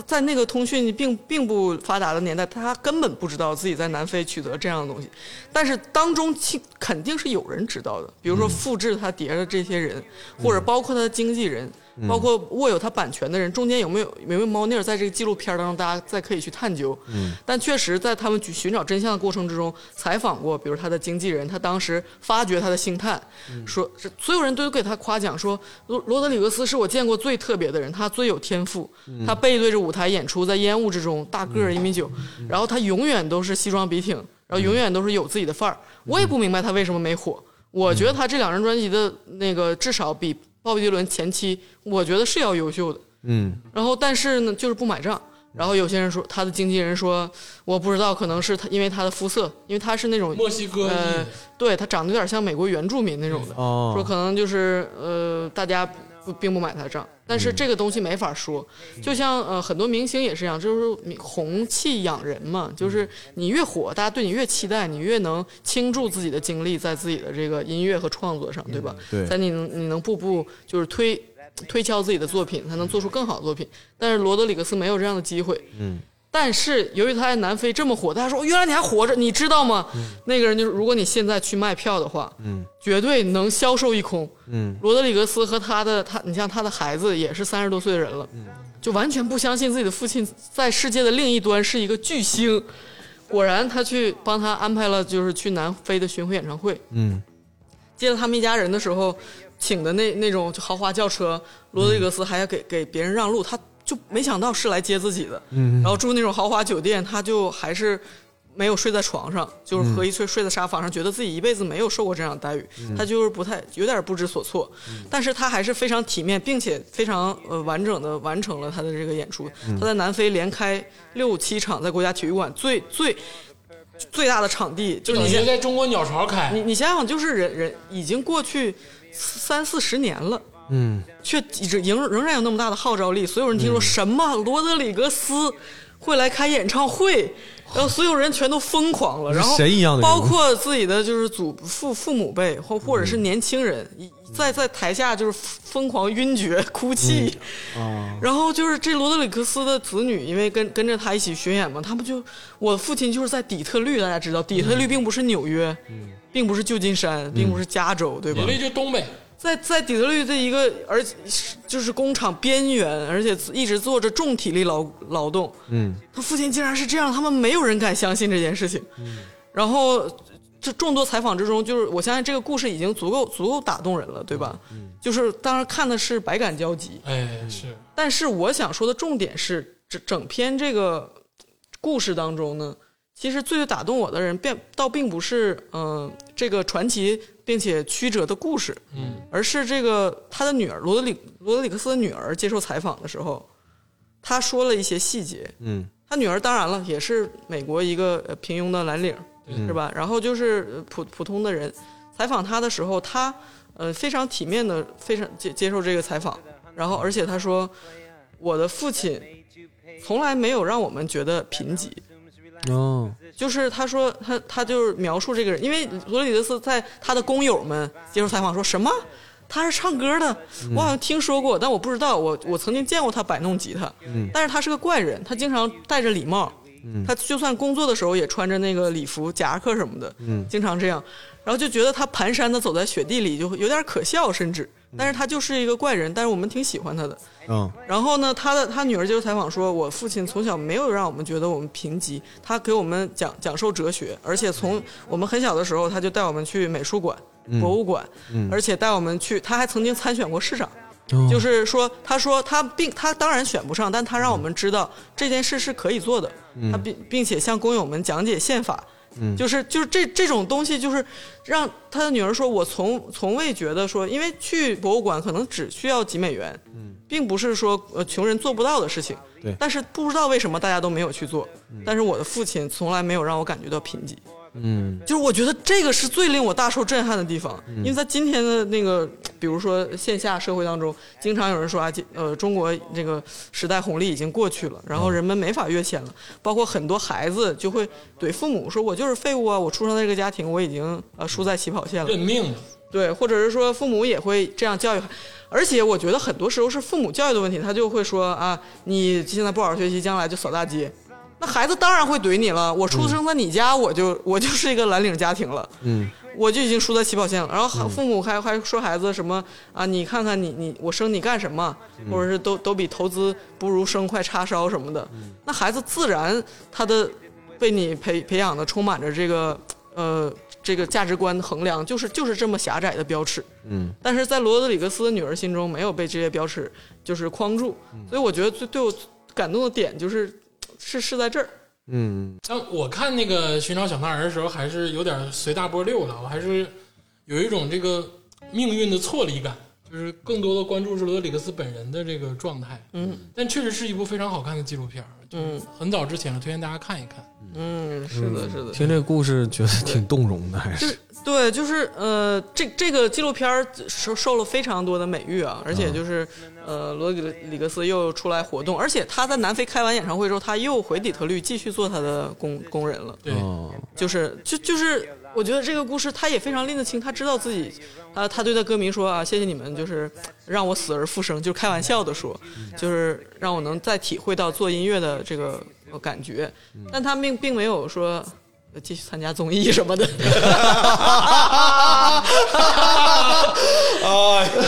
在那个通讯并并不发达的年代，他根本不知道自己在南非取得这样的东西，但是当中肯定是有人知道的，比如说复制他碟的这些人，或者包括他的经纪人，包括握有他版权的人，中间有没有有没有猫腻儿，在这个纪录片当中，大家再可以去探究。嗯，但确实在他们去寻找真相的过程之中，采访过，比如他的经纪人，他当时发掘他的星探，说是所有人都给他夸奖，说罗罗德里格斯是我见过最特别的人，他最有天赋，他背对着舞台演出，在烟雾之中，大个儿一米九，然后他永远都是西装笔挺，然后永远都是有自己的范儿。我也不明白他为什么没火。我觉得他这两张专辑的那个至少比鲍比迪伦前期，我觉得是要优秀的。嗯，然后但是呢，就是不买账。然后有些人说，他的经纪人说，我不知道，可能是他因为他的肤色，因为他是那种墨西哥裔呃，对他长得有点像美国原住民那种的，哦说可能就是呃，大家不并不买他账。但是这个东西没法说，就像呃很多明星也是一样，就是你红气养人嘛，就是你越火，大家对你越期待，你越能倾注自己的精力在自己的这个音乐和创作上，对吧？对在你能你能步步就是推推敲自己的作品，才能做出更好的作品。但是罗德里格斯没有这样的机会，嗯。但是由于他在南非这么火，大家说原来你还活着，你知道吗？那个人就是，如果你现在去卖票的话，嗯，绝对能销售一空。嗯，罗德里格斯和他的他，你像他的孩子也是三十多岁的人了，就完全不相信自己的父亲在世界的另一端是一个巨星。果然，他去帮他安排了，就是去南非的巡回演唱会。嗯接了他们一家人的时候，请的那那种豪华轿车，罗德里格斯还要给给别人让路，他就没想到是来接自己的。嗯然后住那种豪华酒店，他就还是没有睡在床上，就是和一睡睡在沙发上，觉得自己一辈子没有受过这样的待遇，他就是不太有点不知所措。但是他还是非常体面，并且非常呃完整的完成了他的这个演出。他在南非连开六七场，在国家体育馆最最最大的场地，就是你现在中国鸟巢开你，你想想，就是人人已经过去三四十年了，嗯，却一直仍仍然有那么大的号召力。所有人听说什么罗德里格斯会来开演唱会，然后所有人全都疯狂了，然后神一样的包括自己的就是祖父父母辈或或者是年轻人，一在在台下就是疯狂晕厥哭泣。啊，然后就是这罗德里格斯的子女，因为跟跟着他一起巡演嘛，他们就我父亲就是在底特律，大家知道，底特律并不是纽约，并不是旧金山，并不是加州，对吧？比？利就东北，在在底特律这一个，而且是就是工厂边缘，而且一直做着重体力劳劳动。嗯，他父亲竟然是这样，他们没有人敢相信这件事情。嗯然后这众多采访之中，就是我相信这个故事已经足够足够打动人了，对吧？嗯就是当然看的是百感交集，哎，是但是我想说的重点是，整整篇这个故事当中呢，其实最打动我的人，并倒并不是嗯、呃这个传奇并且曲折的故事，嗯，而是这个他的女儿罗德里罗德里克斯的女儿接受采访的时候，他说了一些细节。嗯，他女儿当然了，也是美国一个呃平庸的蓝领，是吧？然后就是呃普普通的人，采访他的时候，他呃非常体面的非常接接受这个采访，然后而且他说，我的父亲从来没有让我们觉得贫瘠，哦，就是他说他他就是描述这个人，因为罗德里德斯在他的工友们接受采访说什么？他是唱歌的，我好像听说过，但我不知道，我我曾经见过他摆弄吉他，但是他是个怪人，他经常戴着礼帽，他就算工作的时候也穿着那个礼服夹克什么的，经常这样，然后就觉得他蹒跚的走在雪地里就有点可笑，甚至，但是他就是一个怪人，但是我们挺喜欢他的，嗯，然后呢，他的他女儿接受采访说，我父亲从小没有让我们觉得我们贫瘠，他给我们讲讲授哲学，而且从我们很小的时候，他就带我们去美术馆、博物馆，而且带我们去，他还曾经参选过市长。就是说，他说他并他当然选不上，但他让我们知道这件事是可以做的。他并并且向工友们讲解宪法，就是就是这这种东西，就是让他的女儿说，我从从未觉得说，因为去博物馆可能只需要几美元，并不是说呃穷人做不到的事情。对但是不知道为什么大家都没有去做。但是我的父亲从来没有让我感觉到贫瘠。嗯，就是我觉得这个是最令我大受震撼的地方，因为在今天的那个，比如说线下社会当中，经常有人说啊，呃，中国这个时代红利已经过去了，然后人们没法跃迁了，包括很多孩子就会怼父母说，我就是废物啊，我出生在这个家庭，我已经呃输在起跑线了，认命了，对，或者是说父母也会这样教育，而且我觉得很多时候是父母教育的问题，他就会说啊，你现在不好好学习，将来就扫大街。那孩子当然会怼你了。我出生在你家，我就我就是一个蓝领家庭了，嗯，我就已经输在起跑线了。然后父母还还说孩子什么啊？你看看你你我生你干什么？或者是都都比投资不如生块叉烧什么的。那孩子自然他的被你培培养的充满着这个呃这个价值观衡量，就是就是这么狭窄的标尺。嗯，但是在罗德里格斯的女儿心中没有被这些标尺就是框住，所以我觉得最对我感动的点就是是是在这儿。嗯，但我看那个《寻找小男儿》的时候，还是有点随大波溜了，我还是有一种这个命运的错离感，就是更多的关注是罗德里格斯本人的这个状态。嗯，但确实是一部非常好看的纪录片儿，就很早之前了，推荐大家看一看。嗯，是的，是的。听这个故事觉得挺动容的，还是是对，就是呃，这这个纪录片儿受受了非常多的美誉啊，而且就是、呃，罗里里格斯又出来活动，而且他在南非开完演唱会之后，他又回底特律继续做他的工工人了。对，哦，就是就就是，我觉得这个故事他也非常拎得清，他知道自己，他他对他歌迷说啊，谢谢你们，就是让我死而复生，就是开玩笑的说，就是让我能再体会到做音乐的这个呃感觉，但他并并没有说。呃继续参加综艺什么的，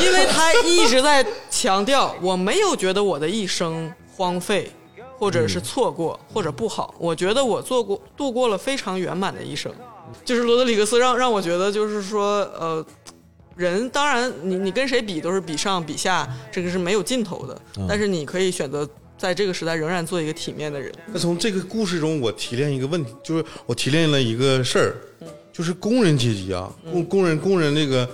因为他一直在强调，我没有觉得我的一生荒废，或者是错过，或者不好。我觉得我做过度过了非常圆满的一生。就是罗德里格斯让让我觉得，就是说，呃，人当然你你跟谁比都是比上比下，这个是没有尽头的。但是你可以选择在这个时代仍然做一个体面的人。那从这个故事中，我提炼一个问题，就是我提炼了一个事儿，就是工人阶级啊，工工人工人那个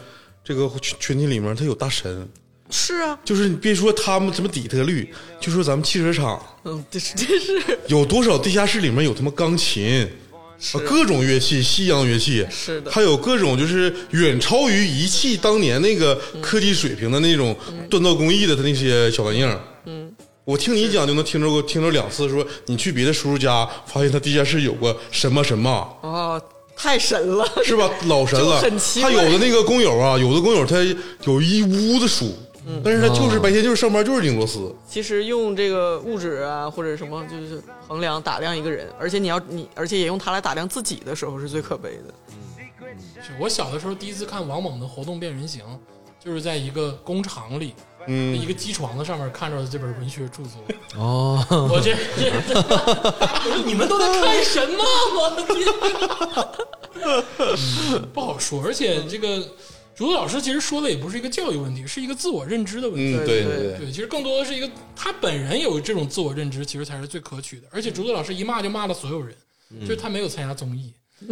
这个群群体里面，他有大神，是啊，就是你别说他们什么底特律，就说咱们汽车厂。嗯，这是这是。有多少地下室里面有他妈钢琴，啊各种乐器，西洋乐器，是的。还有各种就是远超于仪器当年那个科技水平的那种锻造工艺的那些小玩意儿。嗯，我听你讲就能听着过，听着两次说你去别的叔叔家，发现他地下室有个什么什么。哦，太神了，是吧？老神了，就很奇他有的那个工友啊，有的工友他有一屋子书，嗯但是他就是白天就是上班就是拧螺丝，其实用这个物质啊，或者什么，就是衡量打量一个人，而且你要你，而且也用它来打量自己的时候，是最可悲的。嗯我小的时候第一次看王猛的《活动变人形》，就是在一个工厂里，嗯一个机床的上面看着的这本文学著作。哦，我这这，你们都在看什么？我的天，嗯 不好说。而且这个竹子老师其实说的也不是一个教育问题，是一个自我认知的问题。嗯，对对对对，对，其实更多的是一个他本人有这种自我认知，其实才是最可取的。而且竹子老师一骂就骂了所有人，就是他没有参加综艺。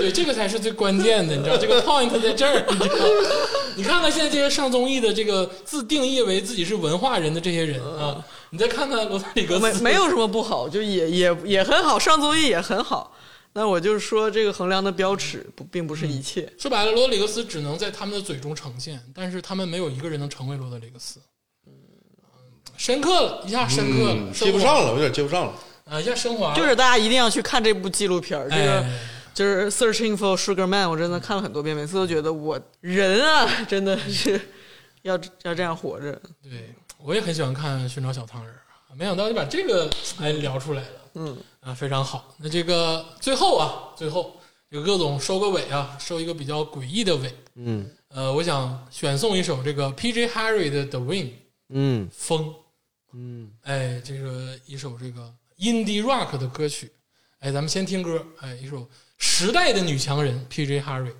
对，这个才是最关键的，你知道，这个 point 在这儿，你知道。你看看现在这些上综艺的这个自定义为自己是文化人的这些人啊，你再看看罗德里格斯，没没有什么不好，就也也也很好，上综艺也很好。那我就是说，这个衡量的标尺不并不是一切。说白了，罗德里格斯只能在他们的嘴中呈现，但是他们没有一个人能成为罗德里格斯。嗯，深刻了一下，深刻了，嗯，接不上了，有点接不上了。啊，要升华，就是大家一定要去看这部纪录片儿，这个、哎就是 Searching for Sugar Man，我真的看了很多遍，每次都觉得我人啊，真的是要要这样活着。对，我也很喜欢看《寻找小汤人》啊，没想到就把这个哎聊出来了，嗯啊，非常好。那这个最后啊，最后这个各总收个尾啊，收一个比较诡异的尾。嗯呃，我想选送一首这个 P.J. Harry 的《The Wind》嗯风，嗯，哎，这个一首这个 indie rock 的歌曲。哎，咱们先听歌，哎，一首时代的女强人 P.J. Harry。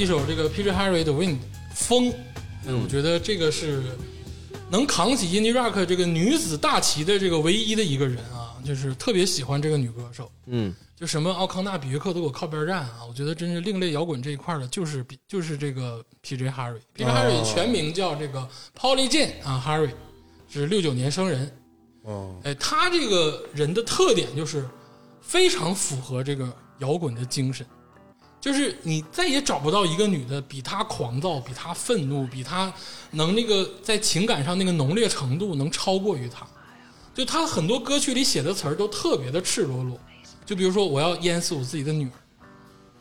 一首这个 Peter Harry 的《Wind》风，哎我觉得这个是能扛起 indie rock 这个女子大旗的这个唯一的一个人啊，就是特别喜欢这个女歌手。嗯，就什么奥康纳、比约克都给我靠边站啊！我觉得真是另类摇滚这一块的，就是比就是这个 P.J. Harry。P.J. Harry 全名叫这个 Polly Jane 啊，Harry 是六九年生人。哦，哎，他这个人的特点就是非常符合这个摇滚的精神，就是你再也找不到一个女的比她狂躁、比她愤怒、比她能那个在情感上那个浓烈程度能超过于她。就她很多歌曲里写的词儿都特别的赤裸裸，就比如说我要淹死我自己的女儿，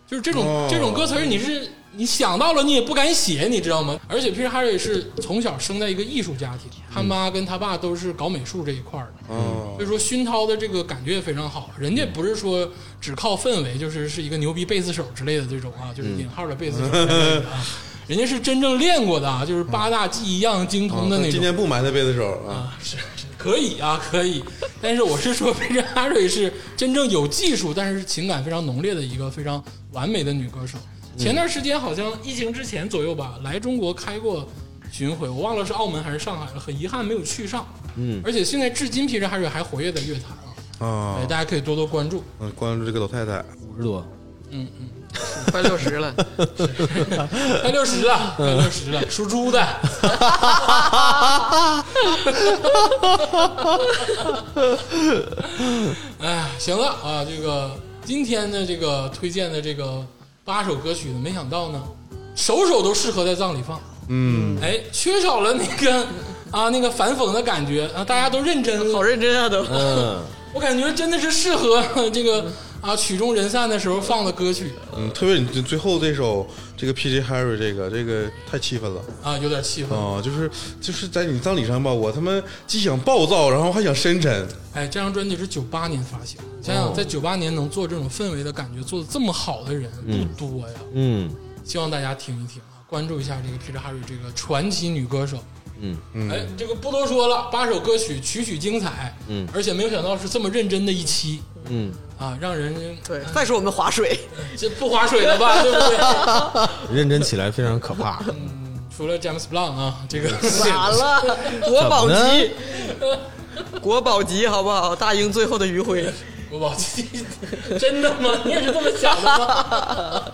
就是这种、哦。这种歌词儿，你是你想到了你也不敢写，你知道吗？而且 Peter Harry 是从小生在一个艺术家庭，他妈跟他爸都是搞美术这一块儿的，嗯所以说熏陶的这个感觉也非常好。人家不是说只靠氛围，就是是一个牛逼贝斯手之类的这种啊，就是引号的贝斯手之类的啊，人家是真正练过的啊，就是八大技一样精通的那种。今天不埋汰贝斯手啊，啊，是是可以啊，可以。但是我是说，佩珍哈瑞是真正有技术，但是情感非常浓烈的一个非常完美的女歌手。前段时间好像疫情之前左右吧，来中国开过巡回，我忘了是澳门还是上海了，很遗憾没有去上。嗯，而且现在至今皮珍哈瑞还活跃在乐坛啊，啊哎，，大家可以多多关注。嗯，关注这个老太太，五十多，嗯嗯，快六十了，快六十了，快六十了，属猪的。哎，行了啊，这个今天的这个推荐的这个八首歌曲呢，没想到呢，首首都适合在葬礼放。嗯，哎，缺少了那个啊那个反讽的感觉啊，大家都认真，好认真啊都。嗯，我感觉真的是适合这个啊曲终人散的时候放的歌曲。嗯，特别你最后这首这个 P.J. Harry 这个这个太气愤了。啊，有点气氛。啊，就是就是在你葬礼上吧，我他妈既想暴躁，然后还想深沉，哎，这张专辑是九八年发行，想想在九八年能做这种氛围的感觉做的这么好的人不多呀。嗯。希望大家听一听啊，关注一下这个 P J Harry 这个传奇女歌手。嗯。嗯。哎，这个不多说了，八首歌曲曲曲精彩，嗯。而且没有想到是这么认真的一期嗯，啊，让人对，再说我们划水，这不划水了吧，对不对？认真起来非常可怕。嗯除了 James Blunt 啊，这个完了，国宝级，国宝级好不好？大英最后的余晖，国宝级，真的吗？你也是这么想的吗？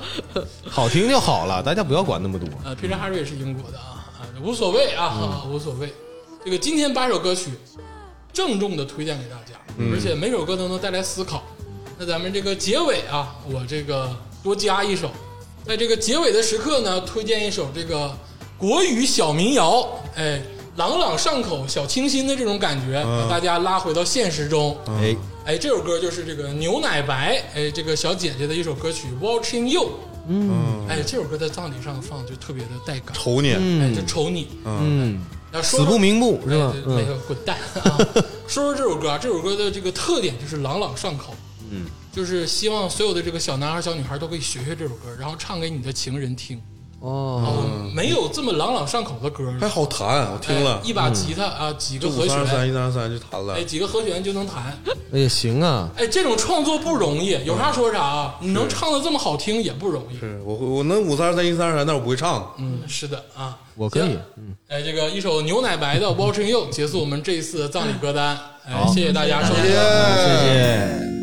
好听就好了，大家不要管那么多。呃，皮特哈瑞也是英国的啊，啊，无所谓啊，啊无所谓。这个今天八首歌曲，郑重的推荐给大家，而且每首歌都能带来思考。那咱们这个结尾啊，我这个多加一首，在这个结尾的时刻呢，推荐一首这个国语小民谣，哎，朗朗上口、小清新的这种感觉，把大家拉回到现实中。哎，哎，这首歌就是这个牛奶白，哎，这个小姐姐的一首歌曲《Watching You》。嗯，哎，这首歌在葬礼上放就特别的带感，瞅你，哎，就瞅你，嗯，死不瞑目是吧那嗯个滚蛋啊！说说这首歌啊，这首歌的这个特点就是朗朗上口，嗯，就是希望所有的这个小男孩、小女孩都可以学学这首歌，然后唱给你的情人听。哦，哦，没有这么朗朗上口的歌了还好弹，我听了哎，一把吉他啊，几个就和五三二三弦，一三二三就弹了哎，，几个和弦就能弹。哎呀，行啊，哎，这种创作不容易，有啥说啥啊！你能唱的这么好听也不容易。是我我能五三二三一三二三，但我不会唱，嗯，是的啊，我可以行。哎，这个一首牛奶白的《Watching You》结束我们这一次的葬礼歌单。哎，谢谢大家收听。谢谢。